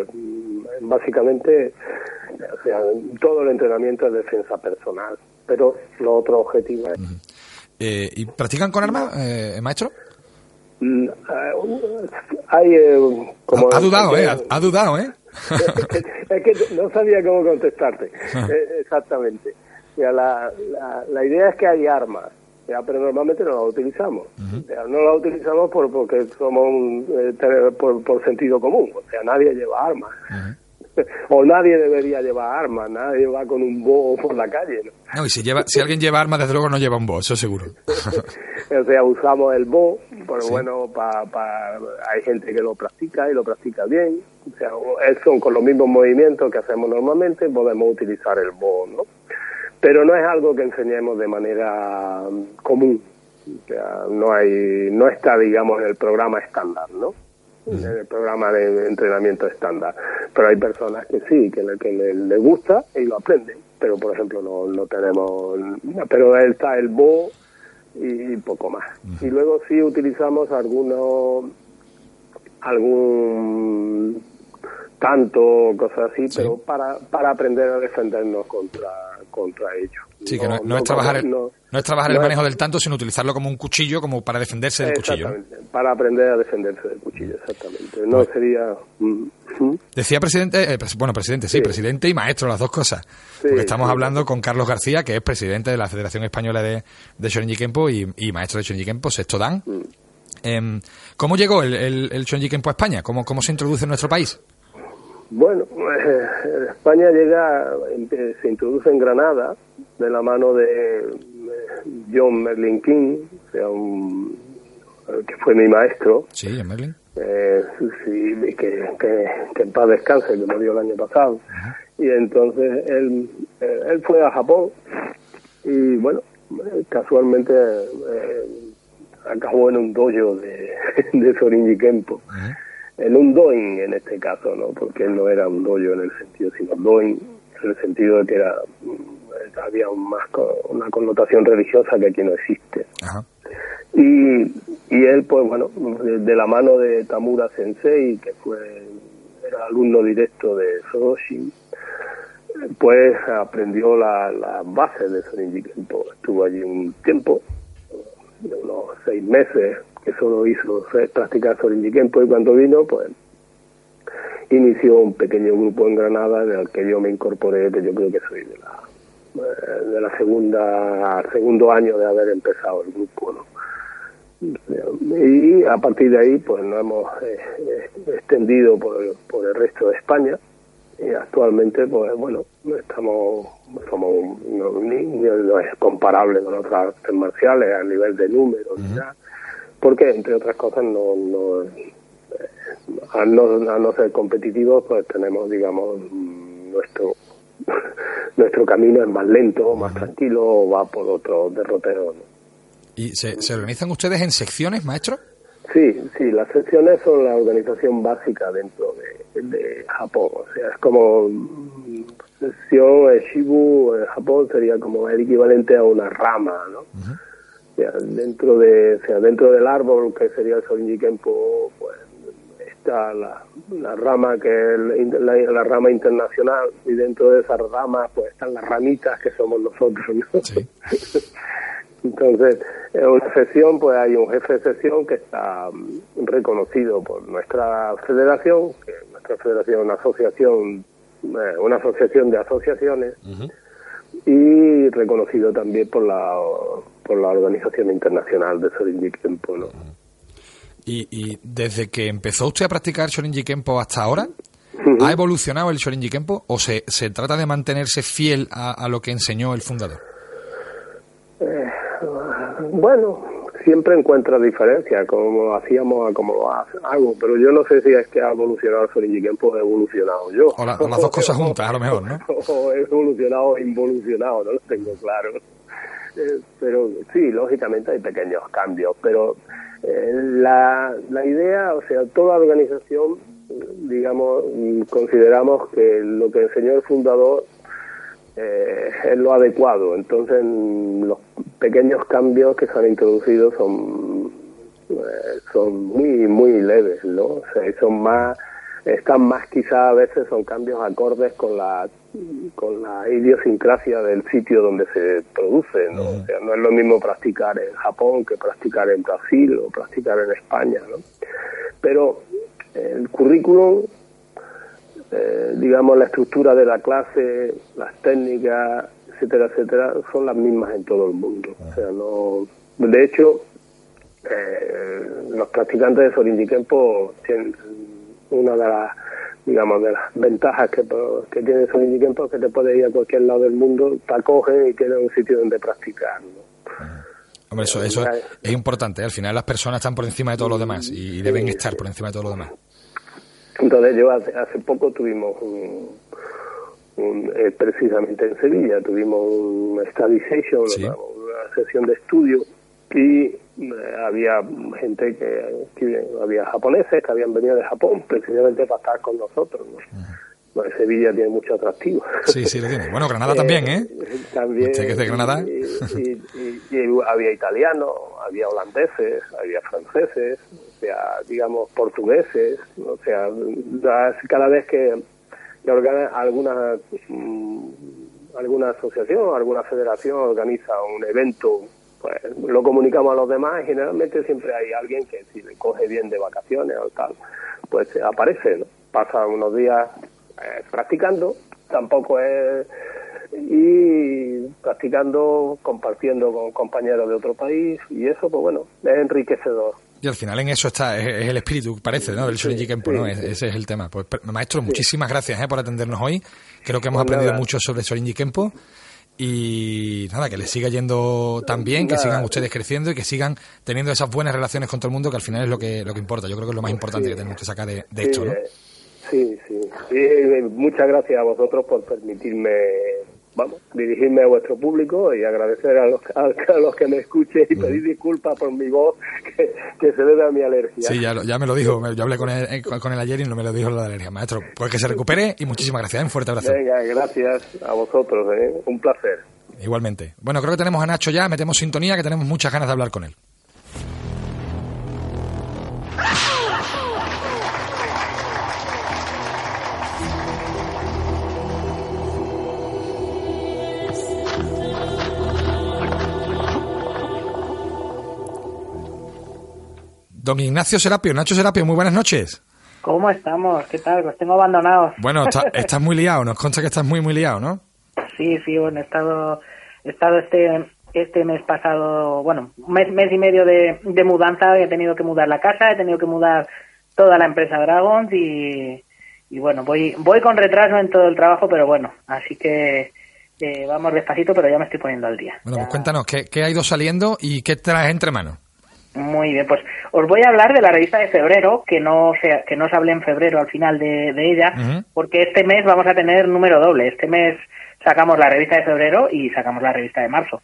básicamente, o sea, todo el entrenamiento es defensa personal pero lo otro objetivo es... Eh, ¿Y practican con armas, eh, maestro? Mm, eh, hay como ha, dudado, ¿eh? Ha, dudado, ¿eh? es que no sabía cómo contestarte. Exactamente. La, la, la, idea es que hay armas, pero normalmente no las utilizamos. no las utilizamos por, porque somos por, por, sentido común. O sea, nadie lleva armas. o nadie debería llevar armas, nadie va con un bo por la calle. ¿no? y si, lleva, si alguien lleva armas, desde luego no lleva un bo, eso seguro. o sea, usamos el bo, pero bueno, pa, pa, hay gente que lo practica y lo practica bien. O sea, son con los mismos movimientos que hacemos normalmente, podemos utilizar el bo, ¿no? Pero no es algo que enseñemos de manera mm, común. O sea, no hay, no está, digamos, en el programa estándar, ¿no? en el programa de entrenamiento estándar. Pero hay personas que sí, que le, que le, gusta y lo aprenden. Pero, por ejemplo, no, no tenemos... Pero está el Bo y poco más. Y luego sí utilizamos algunos algún tanto cosas así, pero para, para aprender a defendernos contra, contra ellos. Sí, que no, es trabajar, el, no, es trabajar el manejo del tanto, sino utilizarlo como un cuchillo, como para defenderse del cuchillo. para aprender a defenderse del cuchillo, exactamente. No sería... Mm, ¿Mm? Decía presidente, eh, bueno, presidente, sí, presidente y maestro, las dos cosas. porque estamos hablando con Carlos García, que es presidente de la Federación Española de, de Shorinji Kempo y, maestro de Shorinji Kempo, sexto dan. Mm. Em, ¿Cómo llegó el, el, el Shorinji Kempo a España? ¿Cómo, ¿Cómo se introduce en nuestro país? Bueno, España llega, se introduce en Granada de la mano de, John Merlin King, o sea, un, que fue mi maestro. Sí, Merlin. Eh, sí, que, que, que, en paz descanse, que murió el año pasado. Y entonces él, eh, él fue a Japón y bueno, casualmente eh, acabó en un dojo de, de Sorinji Kempo. En un doin en este caso, ¿no? Porque él no era un dojo en el sentido, sino doin en el sentido de que era había un más una connotación religiosa que aquí no existe. Y, y él, pues bueno, de, la mano de Tamura Sensei, que fue era alumno directo de Soroshi, pues aprendió la, la base de Soninji Kempo. Estuvo allí un tiempo, de unos seis meses, que solo hizo practicar Soninji Kempo y cuando vino, pues inició un pequeño grupo en Granada en el que yo me incorporé, que yo creo que soy de la eh, de la segunda segundo año de haber empezado el grupo ¿no? y a partir de ahí pues nos hemos eh, extendido por, por el resto de España y actualmente pues bueno estamos somos no, no es comparable con otras artes marciales a nivel de números porque entre otras cosas no, no a no, a no ser competitivos pues tenemos digamos nuestro nuestro camino es más lento, más tranquilo o va por otro derrotero. ¿Y se, organizan ustedes en secciones, maestro? Sí, sí, las secciones son la organización básica dentro de, Japón. O sea, es como mm, sección Shibu en Japón sería como el equivalente a una rama, ¿no? Dentro de, o sea, dentro del árbol que sería el Sorinji Kempo, pues la, la rama que es la, rama internacional y dentro de esa rama pues están las ramitas que somos nosotros entonces en una sesión pues hay un jefe de sesión que está reconocido por nuestra federación que nuestra federación es una asociación eh, una asociación de asociaciones y reconocido también por la por la organización internacional de Sorinji Kempo ¿no? Y, desde que empezó usted a practicar Shorinji Kempo hasta ahora, ¿ha evolucionado el Shorinji Kempo o se, se trata de mantenerse fiel a, lo que enseñó el fundador? Eh, bueno, siempre encuentra diferencia como hacíamos a como lo hago, pero yo no sé si es que ha evolucionado el Shorinji Kempo o he evolucionado yo. O, las dos cosas juntas, a lo mejor, ¿no? o he evolucionado o involucionado, no lo tengo claro. Eh, pero sí, lógicamente hay pequeños cambios, pero eh, la, la idea, o sea, toda organización, digamos, consideramos que lo que enseñó el fundador eh, es lo adecuado. Entonces, los pequeños cambios que se han introducido son, eh, son muy, muy leves, ¿no? O sea, son más están más quizá a veces son cambios acordes con la con la idiosincrasia del sitio donde se produce ¿no? o sea no es lo mismo practicar en Japón que practicar en Brasil o practicar en España ¿no? pero el currículum eh, digamos la estructura de la clase las técnicas etcétera etcétera son las mismas en todo el mundo o sea no de hecho eh, los practicantes de Sorinji Kempo tienen una de las digamos de las ventajas que, que tiene Sonic Kempo es que te puedes ir a cualquier lado del mundo, te acogen y tienes un sitio donde practicar. Hombre, eso, eso es, importante. Al final las personas están por encima de todos los demás y, deben estar por encima de todos los demás. Entonces yo hace, hace poco tuvimos un, eh, precisamente en Sevilla, tuvimos un study session, una sesión de estudio y eh, había gente que, había japoneses que habían venido de Japón precisamente para estar con nosotros. Sevilla tiene mucho atractivo. Sí, sí, lo tiene. Bueno, Granada también, ¿eh? También. ¿Usted que es de Granada? Y, había italianos, había holandeses, había franceses, sea, digamos, portugueses, o sea, cada vez que, que alguna, mm, alguna asociación, alguna federación organiza un evento pues lo comunicamos a los demás y generalmente siempre hay alguien que si le coge bien de vacaciones o tal, pues aparece, pasa unos días eh, practicando, tampoco es y practicando, compartiendo con compañeros de otro país y eso pues bueno, es enriquecedor. Y al final en eso está, es, el espíritu, parece, ¿no? Del Shorinji Kempo, ¿no? Ese es el tema. Pues maestro, muchísimas gracias ¿eh? por atendernos hoy. Creo que hemos pues aprendido mucho sobre Shorinji Kempo Y nada, que les siga yendo tan bien, que sigan ustedes creciendo y que sigan teniendo esas buenas relaciones con todo el mundo, que al final es lo que, lo que importa. Yo creo que es lo más importante que tenemos que sacar de, esto, ¿no? Eh, sí, sí. Eh, muchas gracias a vosotros por permitirme vamos, dirigirme a vuestro público y agradecer a los, a, los que me escuchen y pedir disculpas por mi voz que, se debe a mi alergia. Sí, ya, ya me lo dijo, yo hablé con él, eh, con él ayer y no me lo dijo la alergia. Maestro, pues que se recupere y muchísimas gracias, ¿eh? un fuerte abrazo. Venga, gracias a vosotros, ¿eh? un placer. Igualmente. Bueno, creo que tenemos a Nacho ya, metemos sintonía, que tenemos muchas ganas de hablar con él. Don Ignacio Serapio, Nacho Serapio, muy buenas noches. ¿Cómo estamos? ¿Qué tal? Los tengo abandonados. Bueno, estás muy liado, nos consta que estás muy, muy liado, ¿no? Sí, sí, bueno, he estado, he estado este, este mes pasado, bueno, mes, mes y medio de, mudanza, he tenido que mudar la casa, he tenido que mudar toda la empresa Dragons y, y bueno, voy, voy con retraso en todo el trabajo, pero bueno, así que eh, vamos despacito, pero ya me estoy poniendo al día. Bueno, pues cuéntanos, ¿qué, ¿qué ha ido saliendo y qué traes entre manos? Muy bien, pues os voy a hablar de la revista de febrero, que no se, que no os hablé en febrero al final de, ella, porque este mes vamos a tener número doble. Este mes sacamos la revista de febrero y sacamos la revista de marzo,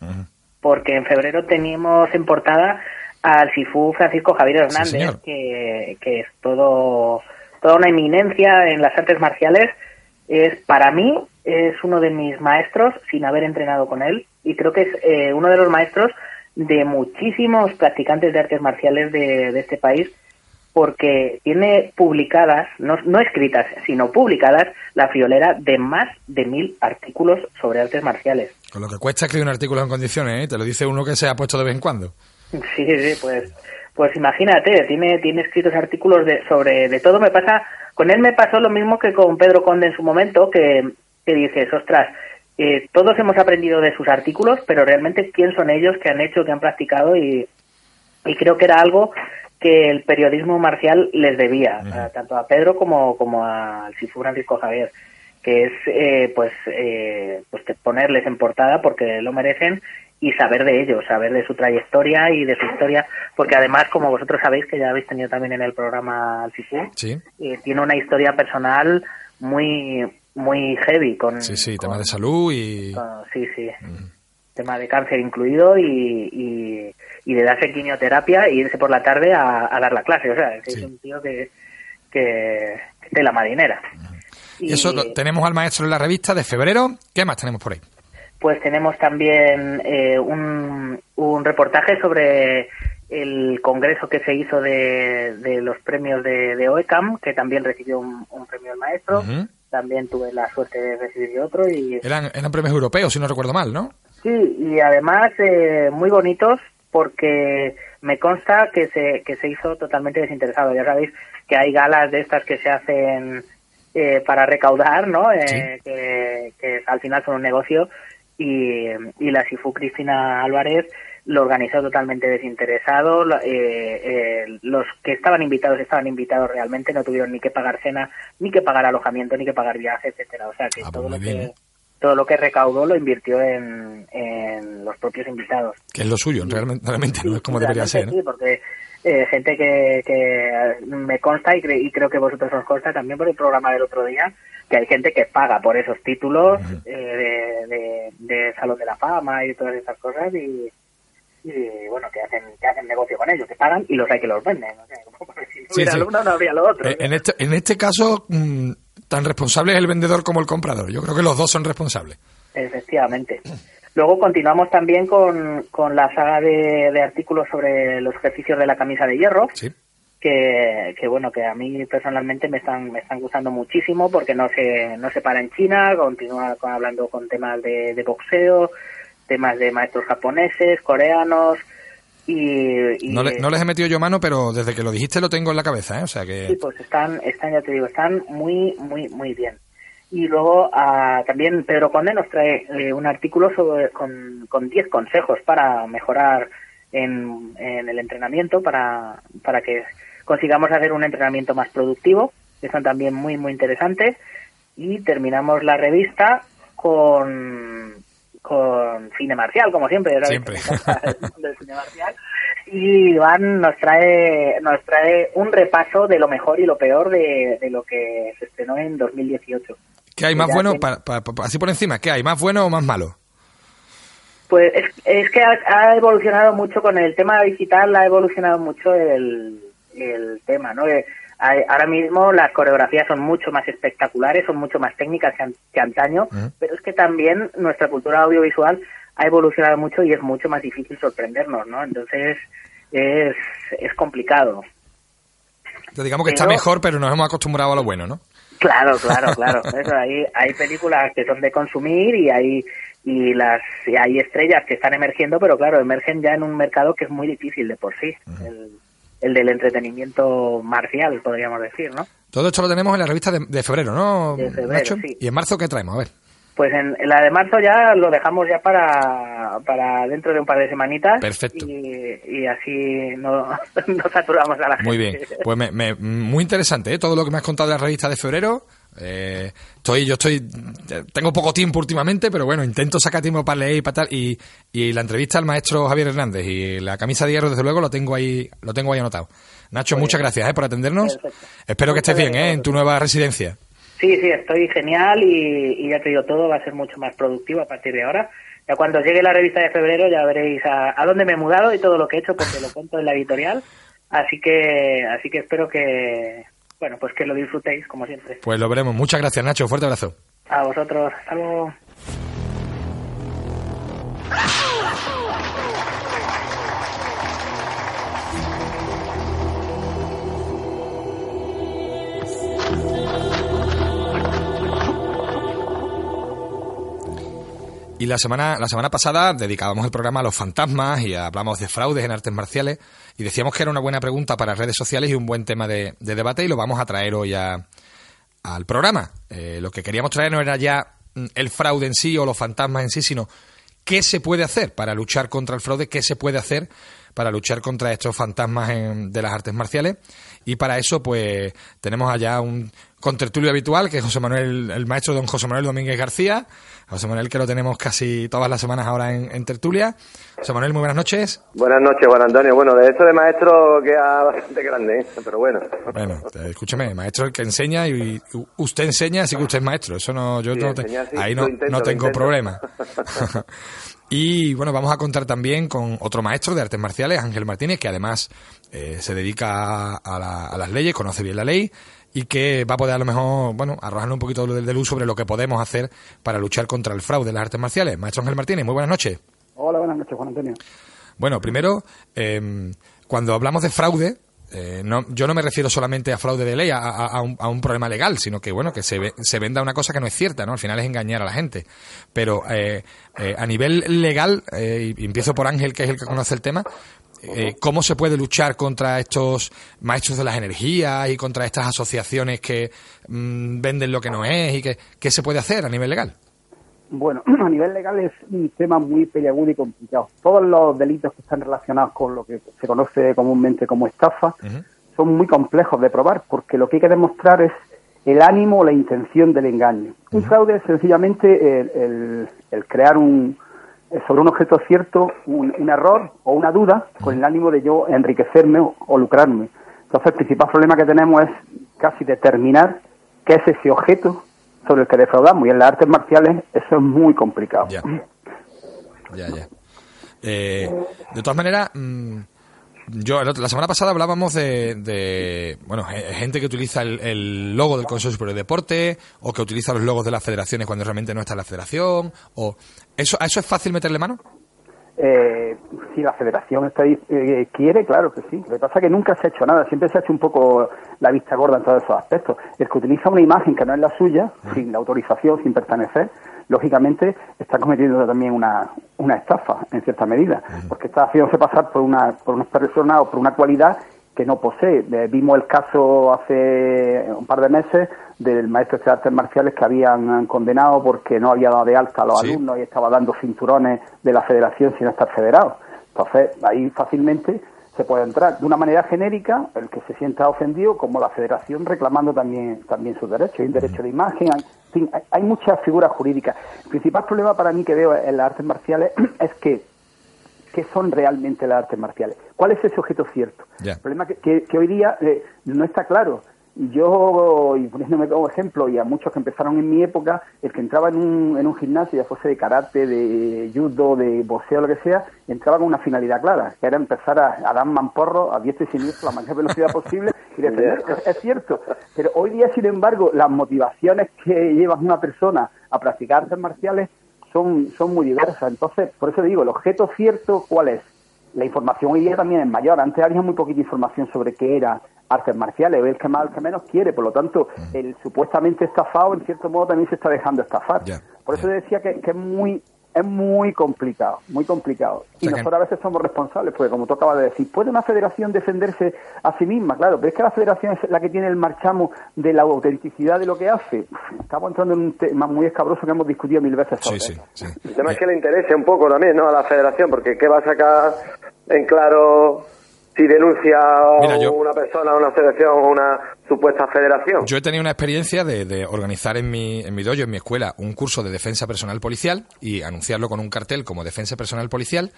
porque en febrero teníamos en portada al Sifu Francisco Javier Hernández, que, que es todo toda una eminencia en las artes marciales. Es para mí es uno de mis maestros sin haber entrenado con él y creo que es eh, uno de los maestros de muchísimos practicantes de artes marciales de, este país porque tiene publicadas, no, no, escritas, sino publicadas, la friolera de más de mil artículos sobre artes marciales. Con lo que cuesta escribir un artículo en condiciones, ¿eh? Te lo dice uno que se ha puesto de vez en cuando. Sí, sí, pues, pues imagínate, tiene, tiene escritos artículos de, sobre de todo. Me pasa, con él me pasó lo mismo que con Pedro Conde en su momento, que, que dices, ostras, eh, todos hemos aprendido de sus artículos, pero realmente quién son ellos, que han hecho, que han practicado y, creo que era algo que el periodismo marcial les debía, tanto a Pedro como, como al Sifu Francisco Javier, que es eh, pues, eh, pues ponerles en portada porque lo merecen y saber de ellos, saber de su trayectoria y de su historia, porque además, como vosotros sabéis, que ya habéis tenido también en el programa al Sifu, tiene una historia personal muy muy heavy con... Sí, sí, tema de salud y... sí, sí. Tema de cáncer incluido y, y, de darse quimioterapia e irse por la tarde a, dar la clase. O sea, es un tío que, que, de la marinera. Y eso tenemos al maestro en la revista de febrero. ¿Qué más tenemos por ahí? Pues tenemos también eh, un, un reportaje sobre el congreso que se hizo de, de los premios de, de, OECAM, que también recibió un, premio al maestro también tuve la suerte de recibir otro. y Eran, eran premios europeos, si no recuerdo mal, ¿no? Sí, y además eh, muy bonitos porque me consta que se, que se hizo totalmente desinteresado. Ya sabéis que hay galas de estas que se hacen eh, para recaudar, ¿no? Eh, que, que, al final son un negocio y, y la SIFU Cristina Álvarez lo organizó totalmente desinteresado. Eh, eh, los que estaban invitados estaban invitados realmente, no tuvieron ni que pagar cena, ni que pagar alojamiento, ni que pagar viaje, etcétera. O sea que ah, pues todo lo que ¿eh? todo lo que recaudó lo invirtió en, en, los propios invitados. Que es lo suyo, realmente, realmente no es como debería ser. Sí, porque gente que, que me consta y, y, creo que vosotros os consta también por el programa del otro día, que hay gente que paga por esos títulos de, de, de, Salón de la Fama y todas esas cosas y, y bueno, que hacen, que hacen negocio con ellos, que pagan y los hay que los venden. si no hubiera no habría lo otro. Eh, en, este, en este caso, mm, tan responsable es el vendedor como el comprador. Yo creo que los dos son responsables. Efectivamente. Luego continuamos también con, con la saga de, de, artículos sobre los ejercicios de la camisa de hierro. Que, que, bueno que a mí personalmente me están me están gustando muchísimo porque no se no se para en China continúa hablando con temas de, de boxeo temas de maestros japoneses, coreanos y... no, les he metido yo mano, pero desde que lo dijiste lo tengo en la cabeza, ¿eh? O sea que... Sí, pues están, están, ya te digo, están muy, muy, muy bien. Y luego ah, también Pedro Conde nos trae eh, un artículo sobre, con, con 10 consejos para mejorar en, en el entrenamiento, para, para que consigamos hacer un entrenamiento más productivo, que son también muy, muy interesantes. Y terminamos la revista con con cine marcial, como siempre. Siempre. del cine marcial. Y Iván nos trae, nos trae un repaso de lo mejor y lo peor de, de lo que se estrenó en 2018. ¿Qué hay más bueno, que- pa- pa- pa- así por encima, qué hay, más bueno o más malo? Pues es, es que ha, ha evolucionado mucho con el tema digital, ha evolucionado mucho el, el tema, ¿no? Eh, ahora mismo las coreografías son mucho más espectaculares, son mucho más técnicas que, an- que antaño, pero es que también nuestra cultura audiovisual ha evolucionado mucho y es mucho más difícil sorprendernos, ¿no? Entonces es, es complicado. Digamos que está mejor, pero nos hemos acostumbrado a lo bueno, ¿no? Claro, claro, claro. Eso, hay, hay películas que son de consumir y hay y las y hay estrellas que están emergiendo, pero claro, emergen ya en un mercado que es muy difícil de por sí, el, el del entretenimiento marcial, podríamos decir, ¿no? Todo esto lo tenemos en la revista de, de febrero, ¿no, De febrero, Nacho? sí. ¿Y en marzo qué traemos? A ver. Pues en, en la de marzo ya lo dejamos ya para, para dentro de un par de semanitas. Perfecto. Y, y así no, no saturamos a la gente. Muy bien. Pues me, me- muy interesante, ¿eh? Todo lo que me has contado de la revista de febrero. Eh, estoy, yo estoy, tengo poco tiempo últimamente, pero bueno, intento sacar tiempo para leer y para tal. Y, y la entrevista al maestro Javier Hernández y la camisa de hierro, desde luego, lo tengo ahí, lo tengo ahí anotado. Nacho, muchas gracias ¿eh? por atendernos. Perfecto. Espero que estés bien ¿eh? en tu nueva residencia. Sí, sí, estoy genial y, y ya te digo, todo va a ser mucho más productivo a partir de ahora. Ya cuando llegue la revista de febrero ya veréis a, a dónde me he mudado y todo lo que he hecho porque lo cuento en la editorial. Así que, así que espero que, bueno, pues que lo disfrutéis como siempre. Pues lo veremos. Muchas gracias, Nacho. Fuerte abrazo. A vosotros, hasta luego. Y la semana, la semana pasada dedicábamos el programa a los fantasmas y hablamos de fraudes en artes marciales y decíamos que era una buena pregunta para redes sociales y un buen tema de, de debate y lo vamos a traer hoy a- al programa. Eh, lo que queríamos traer no era ya mm, el fraude en sí o los fantasmas en sí, sino qué se puede hacer para luchar contra el fraude, qué se puede hacer para luchar contra estos fantasmas en- de las artes marciales. Y para eso, pues, tenemos allá un contertulio habitual, que es José Manuel, el maestro don José Manuel Domínguez García. José Manuel, que lo tenemos casi todas las semanas ahora en, en tertulia. José Manuel, muy buenas noches. Buenas noches, Juan Antonio. Bueno, de eso de maestro queda bastante grande, ¿eh? pero bueno. Bueno, escúcheme, maestro es el que enseña y, y usted enseña, así que usted es maestro. Eso no, yo Sí, no te- enseñar sí, ahí lo no, intento, no lo tengo problema. y bueno, vamos a contar también con otro maestro de artes marciales, Ángel Martínez, que además eh, se dedica a, la- a las leyes, conoce bien la ley y que va a poder a lo mejor, bueno, arrojarnos un poquito de luz sobre lo que podemos hacer para luchar contra el fraude en las artes marciales. Maestro Ángel Martínez, muy buenas noches. Hola, buenas noches, Juan Antonio. Bueno, primero, eh, cuando hablamos de fraude, eh, no, yo no me refiero solamente a fraude de ley, a, a- a un, a un problema legal, sino que bueno, que se, ve- se venda una cosa que no es cierta, ¿no? Al final es engañar a la gente. Pero eh, eh, a nivel legal, eh, y empiezo por Ángel, que es el que conoce el tema, eh, ¿cómo se puede luchar contra estos maestros de las energías y contra estas asociaciones que mm, venden lo que no es y que qué se puede hacer a nivel legal? Bueno, a nivel legal es un tema muy peliagudo y complicado. Todos los delitos que están relacionados con lo que se conoce comúnmente como estafa son muy complejos de probar porque lo que hay que demostrar es el ánimo o la intención del engaño. Un fraude es sencillamente el, el- el crear un sobre un objeto cierto un, un error o una duda con el ánimo de yo enriquecerme o, lucrarme. Entonces el principal problema que tenemos es casi determinar qué es ese objeto sobre el que defraudamos y en las artes marciales eso es muy complicado. Ya, ya. Eh, de todas maneras, mm, yo el otro- la semana pasada hablábamos de, de, bueno, ge- gente que utiliza el, el logo del Consejo Superior de Deporte o que utiliza los logos de las federaciones cuando realmente no está en la federación o eso a eso es fácil meterle mano. Eh, si la federación está ahí, eh, quiere, claro que sí. Lo que pasa es que nunca se ha hecho nada, siempre se ha hecho un poco la vista gorda en todos esos aspectos. El que utiliza una imagen que no es la suya, sin la autorización, sin pertenecer, lógicamente está cometiendo también una, una estafa, en cierta medida, porque está haciéndose pasar por una, por una persona o por una cualidad que no posee. Vimos el caso hace un par de meses del maestro de artes marciales que habían condenado porque no había dado de alta a los Sí. alumnos y estaba dando cinturones de la federación sin estar federado. Entonces, ahí fácilmente se puede entrar de una manera genérica, el que se sienta ofendido, como la federación reclamando también, también sus derechos. Hay un derecho de imagen, hay, hay muchas figuras jurídicas. El principal problema para mí que veo en las artes marciales es que ¿qué son realmente las artes marciales? ¿Cuál es ese objeto cierto? El problema que, que, hoy día eh, no está claro. Y yo, y poniéndome como ejemplo, y a muchos que empezaron en mi época, el que entraba en un, en un gimnasio, ya fuese de karate, de judo, de boxeo, lo que sea, entraba con una finalidad clara, que era empezar a, dar mamporro a diestro y siniestro la mayor velocidad posible y defender. Es, es, cierto. Pero hoy día, sin embargo, las motivaciones que lleva una persona a practicar artes marciales son, son muy diversas. Entonces, por eso digo, el objeto cierto, ¿cuál es? La información hoy día también es mayor. Antes había muy poquita información sobre qué era artes marciales, el que más, el que menos quiere, por lo tanto, el supuestamente estafado, en cierto modo, también se está dejando estafar. por eso decía que, es muy es muy complicado, muy complicado. y nosotros a veces somos responsables, porque como tú acabas de decir, ¿puede una federación defenderse a sí misma? Claro, pero es que la federación es la que tiene el marchamo de la autenticidad de lo que hace. Estamos entrando en un tema muy escabroso que hemos discutido mil veces sobre sí, sí, El tema es que le interese un poco también, ¿no? A la federación, porque ¿qué va a sacar en claro si denuncia una persona, una federación o una supuesta federación. Yo he tenido una experiencia de, organizar en mi, en mi dojo, en mi escuela, un curso de defensa personal policial y anunciarlo con un cartel como defensa personal policial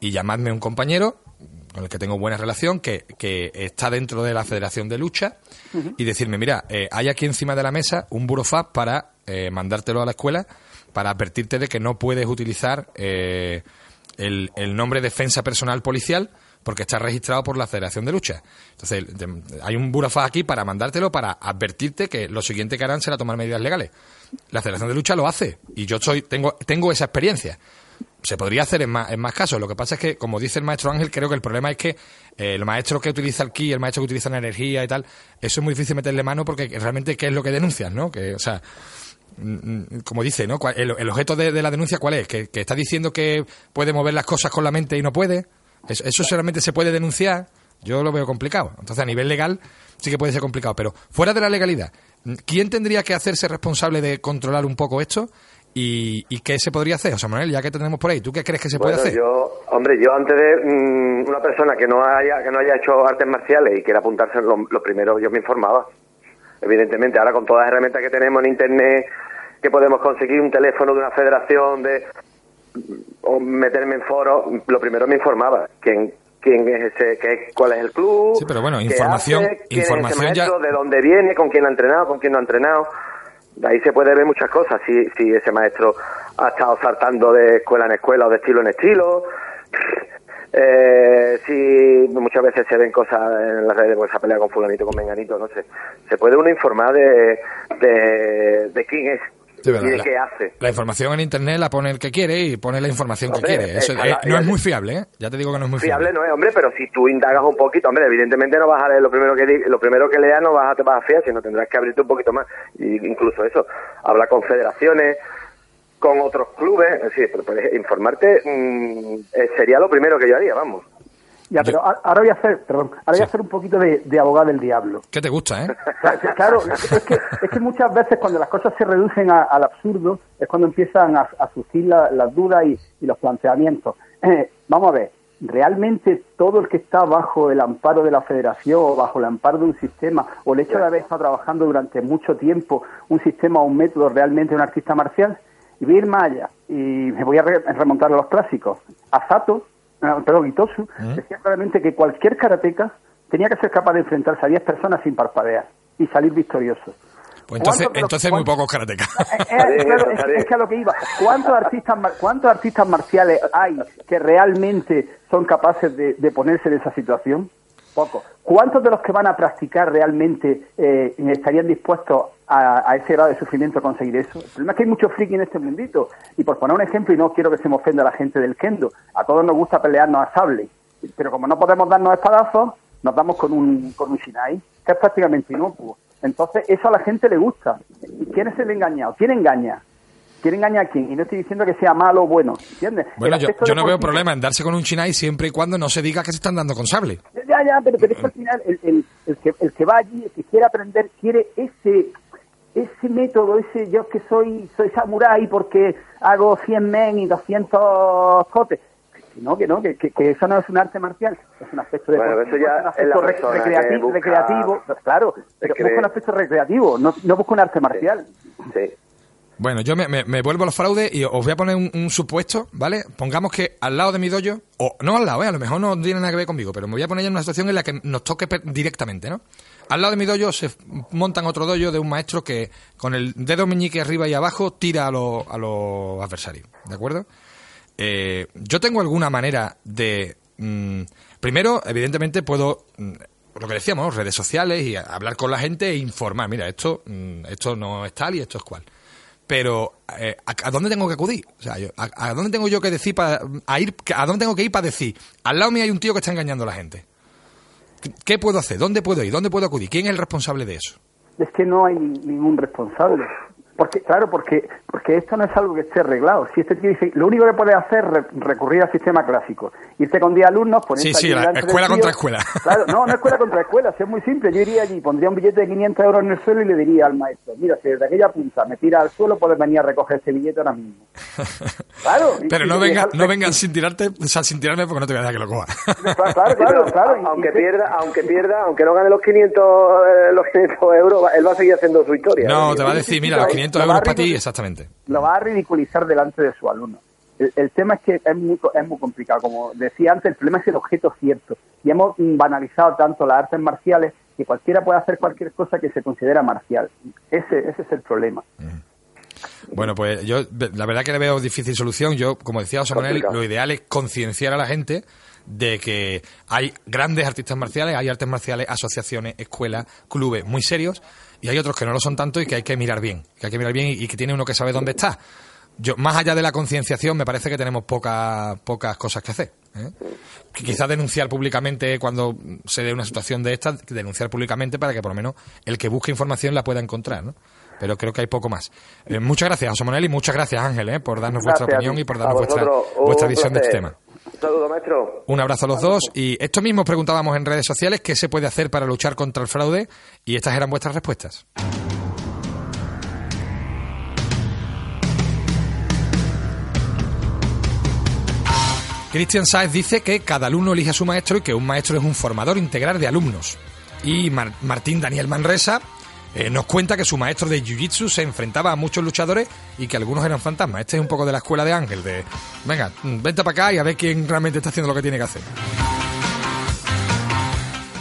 y llamadme un compañero con el que tengo buena relación, que, que está dentro de la Federación de Lucha, y decirme, mira, eh, hay aquí encima de la mesa un burofax para eh, mandártelo a la escuela para advertirte de que no puedes utilizar eh, el, el nombre defensa personal policial porque está registrado por la Federación de Lucha. Entonces, hay un burofax aquí para mandártelo, para advertirte que lo siguiente que harán será tomar medidas legales. La Federación de Lucha lo hace y yo soy, tengo, tengo esa experiencia. Se podría hacer en más, en más casos. Lo que pasa es que, como dice el maestro Ángel, creo que el problema es que eh, el maestro que utiliza el ki, el maestro que utiliza la energía y tal, eso es muy difícil meterle mano porque realmente qué es lo que denuncian, ¿no? Que, o sea, mm, mm, como dice, ¿no? El, objeto de, la denuncia, ¿cuál es? ¿Que, ¿Que, está diciendo que puede mover las cosas con la mente y no puede? Eso, solamente se puede denunciar, yo lo veo complicado. Entonces, a nivel legal sí que puede ser complicado, pero fuera de la legalidad, ¿quién tendría que hacerse responsable de controlar un poco esto? ¿Y, qué se podría hacer? José Manuel, ya que tenemos por ahí, ¿tú qué crees que se puede hacer? Yo, hombre, yo antes de mm, una persona que no haya que no haya hecho artes marciales y quiera apuntarse, lo, lo primero yo me informaba. Evidentemente, ahora con todas las herramientas que tenemos en Internet, que podemos conseguir un teléfono de una federación, de o meterme en foros, lo primero me informaba quién quién es ese, qué, cuál es el club, sí, pero bueno, información, información ya... de dónde viene, con quién ha entrenado, con quién no ha entrenado. De ahí se puede ver muchas cosas, si, si ese maestro ha estado saltando de escuela en escuela o de estilo en estilo. Eh, si muchas veces se ven cosas en las redes, pues esa pelea con fulanito, con menganito, no sé. Se puede uno informar de, de, de quién es la, qué hace. La información en internet la pone el que quiere y pone la información que quiere. Eso, eh, no es muy fiable, ¿eh? Ya te digo que no es muy fiable. Fiable no es, hombre, pero si tú indagas un poquito, hombre, evidentemente no vas a leer lo primero que lo primero que leas no vas a te vas a fiar, sino tendrás que abrirte un poquito más. Y incluso eso, habla con federaciones, con otros clubes, es decir, pero, informarte mm, eh, sería lo primero que yo haría, vamos. Ya, pero ahora voy a hacer, perdón, ahora voy a hacer un poquito de, abogado del diablo. ¿Qué te gusta, eh? Claro, es que, es que muchas veces cuando las cosas se reducen al absurdo es cuando empiezan a, a surgir las dudas y, los planteamientos. Eh, vamos a ver, ¿realmente todo el que está bajo el amparo de la federación o bajo el amparo de un sistema o el hecho de haber estado trabajando durante mucho tiempo un sistema o un método realmente un artista marcial? Y voy a ir más allá y me voy a remontar a los clásicos. A Ah, perdón, Itosu, decía claramente que cualquier karateca tenía que ser capaz de enfrentarse a 10 personas sin parpadear y salir victorioso. Pues entonces, entonces muy pocos karatecas. Eh, eh, es, que a lo que iba. ¿Cuántos artistas, ¿Cuántos artistas marciales hay que realmente son capaces de, ponerse en esa situación? Poco. ¿Cuántos de los que van a practicar realmente eh, estarían dispuestos a, ese grado de sufrimiento a conseguir eso? El problema es que hay mucho friki en este mundito. Y por poner un ejemplo, y no quiero que se me ofenda la gente del kendo, a todos nos gusta pelearnos a sable. Pero como no podemos darnos espadazos, nos damos con un, con un shinai, que es prácticamente inocuo. Entonces, eso a la gente le gusta. ¿Y quién es el engañado? ¿Quién engaña? Quiere engañar a quién. Y no estoy diciendo que sea malo o bueno, ¿entiendes? Bueno, yo, no veo problema en darse con un chinai siempre y cuando no se diga que se están dando con sable. Ya, ya, pero, pero es que al final el, el, que, el que va allí, el que quiere aprender, quiere ese ese método, ese yo que soy soy samurái porque hago 100 men y 200 cotes. no, que no, que, que, eso no es un arte marcial, es un aspecto de bueno, eso ya es un aspecto recreativo, recreativo, claro, pero busca un aspecto recreativo, no, no busca un arte marcial. Sí. Bueno, yo me, me, vuelvo a los fraudes y os voy a poner un, supuesto, ¿vale? Pongamos que al lado de mi dojo, o no al lado, ¿eh? a lo mejor no tiene nada que ver conmigo, pero me voy a poner en una situación en la que nos toque directamente, ¿no? Al lado de mi dojo se montan otro dojo de un maestro que con el dedo meñique arriba y abajo tira a, a los adversarios, ¿de acuerdo? Eh, yo tengo alguna manera de... Mm, primero, evidentemente, puedo... Mm, lo que decíamos, redes sociales y hablar con la gente e informar. Mira, esto, mm, esto no es tal y esto es cual pero eh, ¿a, dónde tengo que acudir? O sea, a, dónde tengo yo que decir para a ir a dónde tengo que ir para decir, al lado mío hay un tío que está engañando a la gente. ¿Qué puedo hacer? ¿Dónde puedo ir? ¿Dónde puedo acudir? ¿Quién es el responsable de eso? Es que no hay ningún responsable. Porque, claro, porque, porque esto no es algo que esté arreglado. Si este tío dice, lo único que puede hacer es recurrir al sistema clásico. Irte con 10 alumnos, ponerse Sí, sí, la escuela contra escuela. Claro, no, no escuela contra escuela, es muy simple. Yo iría allí, pondría un billete de 500 euros en el suelo y le diría al maestro, mira, si desde aquella punta me tira al suelo, puedes venir a recoger ese billete ahora mismo. Claro. Pero no, venga, no vengan sin tirarte, o sea, sin tirarme porque no te voy a dar que lo coja. Claro, claro, claro. Aunque pierda, aunque pierda, aunque no gane los 500, eh, los 500 euros, él va a seguir haciendo su historia. No, te va a decir, mira, los 500 euros para ti, exactamente. Lo va a ridiculizar delante de su alumno. El, tema es que es muy, es muy complicado. Como decía antes, el problema es el objeto cierto. Y hemos banalizado tanto las artes marciales que cualquiera puede hacer cualquier cosa que se considera marcial. Ese, ese es el problema. Bueno, pues yo la verdad que le veo difícil solución. Yo, como decía José Manuel, lo ideal es concienciar a la gente de que hay grandes artistas marciales, hay artes marciales, asociaciones, escuelas, clubes muy serios y hay otros que no lo son tanto y que hay que mirar bien, que hay que mirar bien y, que tiene uno que sabe dónde está. Yo, más allá de la concienciación, me parece que tenemos pocas pocas cosas que hacer. ¿eh? Quizás denunciar públicamente cuando se dé una situación de esta, denunciar públicamente para que por lo menos el que busque información la pueda encontrar, ¿no? Pero creo que hay poco más. Eh, muchas gracias, José Manuel, y muchas gracias, Ángel, ¿eh? por darnos vuestra opinión y por darnos vuestra, vuestra visión de este tema. Un saludo, maestro. Un abrazo a los dos. Y esto mismo preguntábamos en redes sociales qué se puede hacer para luchar contra el fraude y estas eran vuestras respuestas. Christian Saez dice que cada alumno elige a su maestro y que un maestro es un formador integral de alumnos. Y Martín Daniel Manresa eh, nos cuenta que su maestro de Jiu-Jitsu se enfrentaba a muchos luchadores y que algunos eran fantasmas. Este es un poco de la escuela de Ángel, de, venga, vente para acá y a ver quién realmente está haciendo lo que tiene que hacer.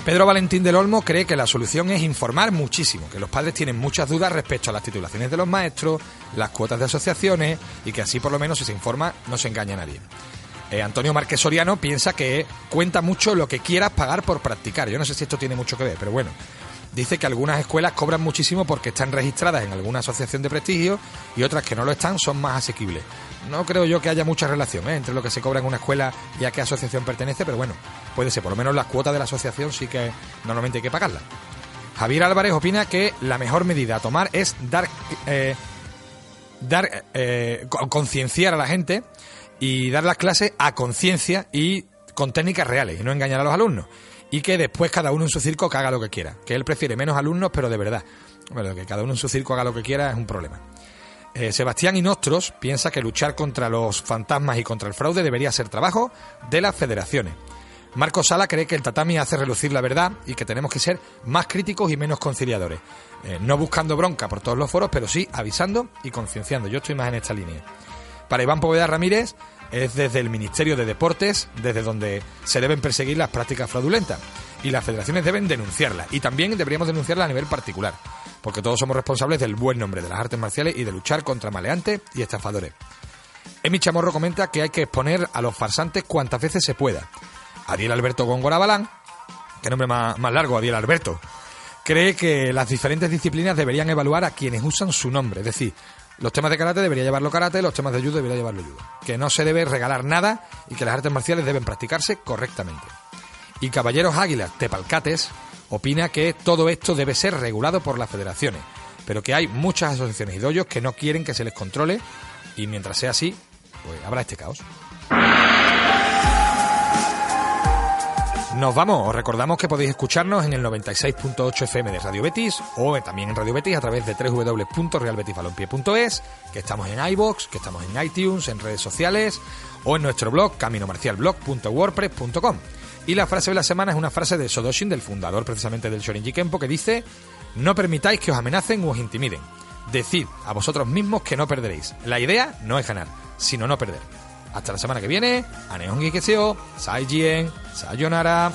Pedro Valentín del Olmo cree que la solución es informar muchísimo, que los padres tienen muchas dudas respecto a las titulaciones de los maestros, las cuotas de asociaciones y que así por lo menos si se informa no se engaña a nadie. Eh, Antonio Márquez Soriano piensa que cuenta mucho lo que quieras pagar por practicar. Yo no sé si esto tiene mucho que ver, pero bueno, dice que algunas escuelas cobran muchísimo porque están registradas en alguna asociación de prestigio y otras que no lo están son más asequibles. No creo yo que haya mucha relación ¿eh? entre lo que se cobra en una escuela y a qué asociación pertenece, pero bueno, puede ser. Por lo menos las cuotas de la asociación sí que normalmente hay que pagarlas. Javier Álvarez opina que la mejor medida a tomar es dar, eh, dar eh, concienciar a la gente y dar las clases a conciencia y con técnicas reales y no engañar a los alumnos y que después cada uno en su circo haga lo que quiera. Que él prefiere menos alumnos, pero de verdad. Bueno, que cada uno en su circo haga lo que quiera es un problema. Eh, Sebastián Inostros piensa que luchar contra los fantasmas y contra el fraude debería ser trabajo de las federaciones. Marco Sala cree que el tatami hace relucir la verdad y que tenemos que ser más críticos y menos conciliadores. Eh, no buscando bronca por todos los foros, pero sí avisando y concienciando. Yo estoy más en esta línea. Para Iván Poveda Ramírez, es desde el Ministerio de Deportes, desde donde se deben perseguir las prácticas fraudulentas. Y las federaciones deben denunciarlas. Y también deberíamos denunciarlas a nivel particular, porque todos somos responsables del buen nombre de las artes marciales y de luchar contra maleantes y estafadores. Emi Chamorro comenta que hay que exponer a los farsantes cuantas veces se pueda. Ariel Alberto Góngora Balán, que nombre más, más largo, Ariel Alberto, cree que las diferentes disciplinas deberían evaluar a quienes usan su nombre, es decir, los temas de karate debería llevarlo karate, los temas de judo debería llevarlo judo. Que no se debe regalar nada y que las artes marciales deben practicarse correctamente. Y Caballeros Águilas Tepalcates opina que todo esto debe ser regulado por las federaciones, pero que hay muchas asociaciones y doyos que no quieren que se les controle y mientras sea así, pues habrá este caos. Nos vamos. Os recordamos que podéis escucharnos en el 96.8 FM de Radio Betis o también en Radio Betis a través de www.realbetisbalompié.es, que estamos en iBox, que estamos en iTunes, en redes sociales o en nuestro blog caminomarcialblog.wordpress.com. Y la frase de la semana es una frase de Sodoshin, del fundador precisamente del Shorinji Kempo, que dice: No permitáis que os amenacen o os intimiden. Decid a vosotros mismos que no perderéis. La idea no es ganar, sino no perder. Hasta la semana que viene. Aneon Gikeseo, Saijien, Sayonara.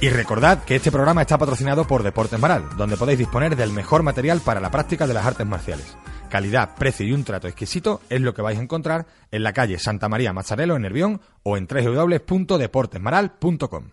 Y recordad que este programa está patrocinado por Deportes Maral, donde podéis disponer del mejor material para la práctica de las artes marciales. Calidad, precio y un trato exquisito es lo que vais a encontrar en la calle Santa María Mazzarello en Nervión o en www.deportesmaral.com.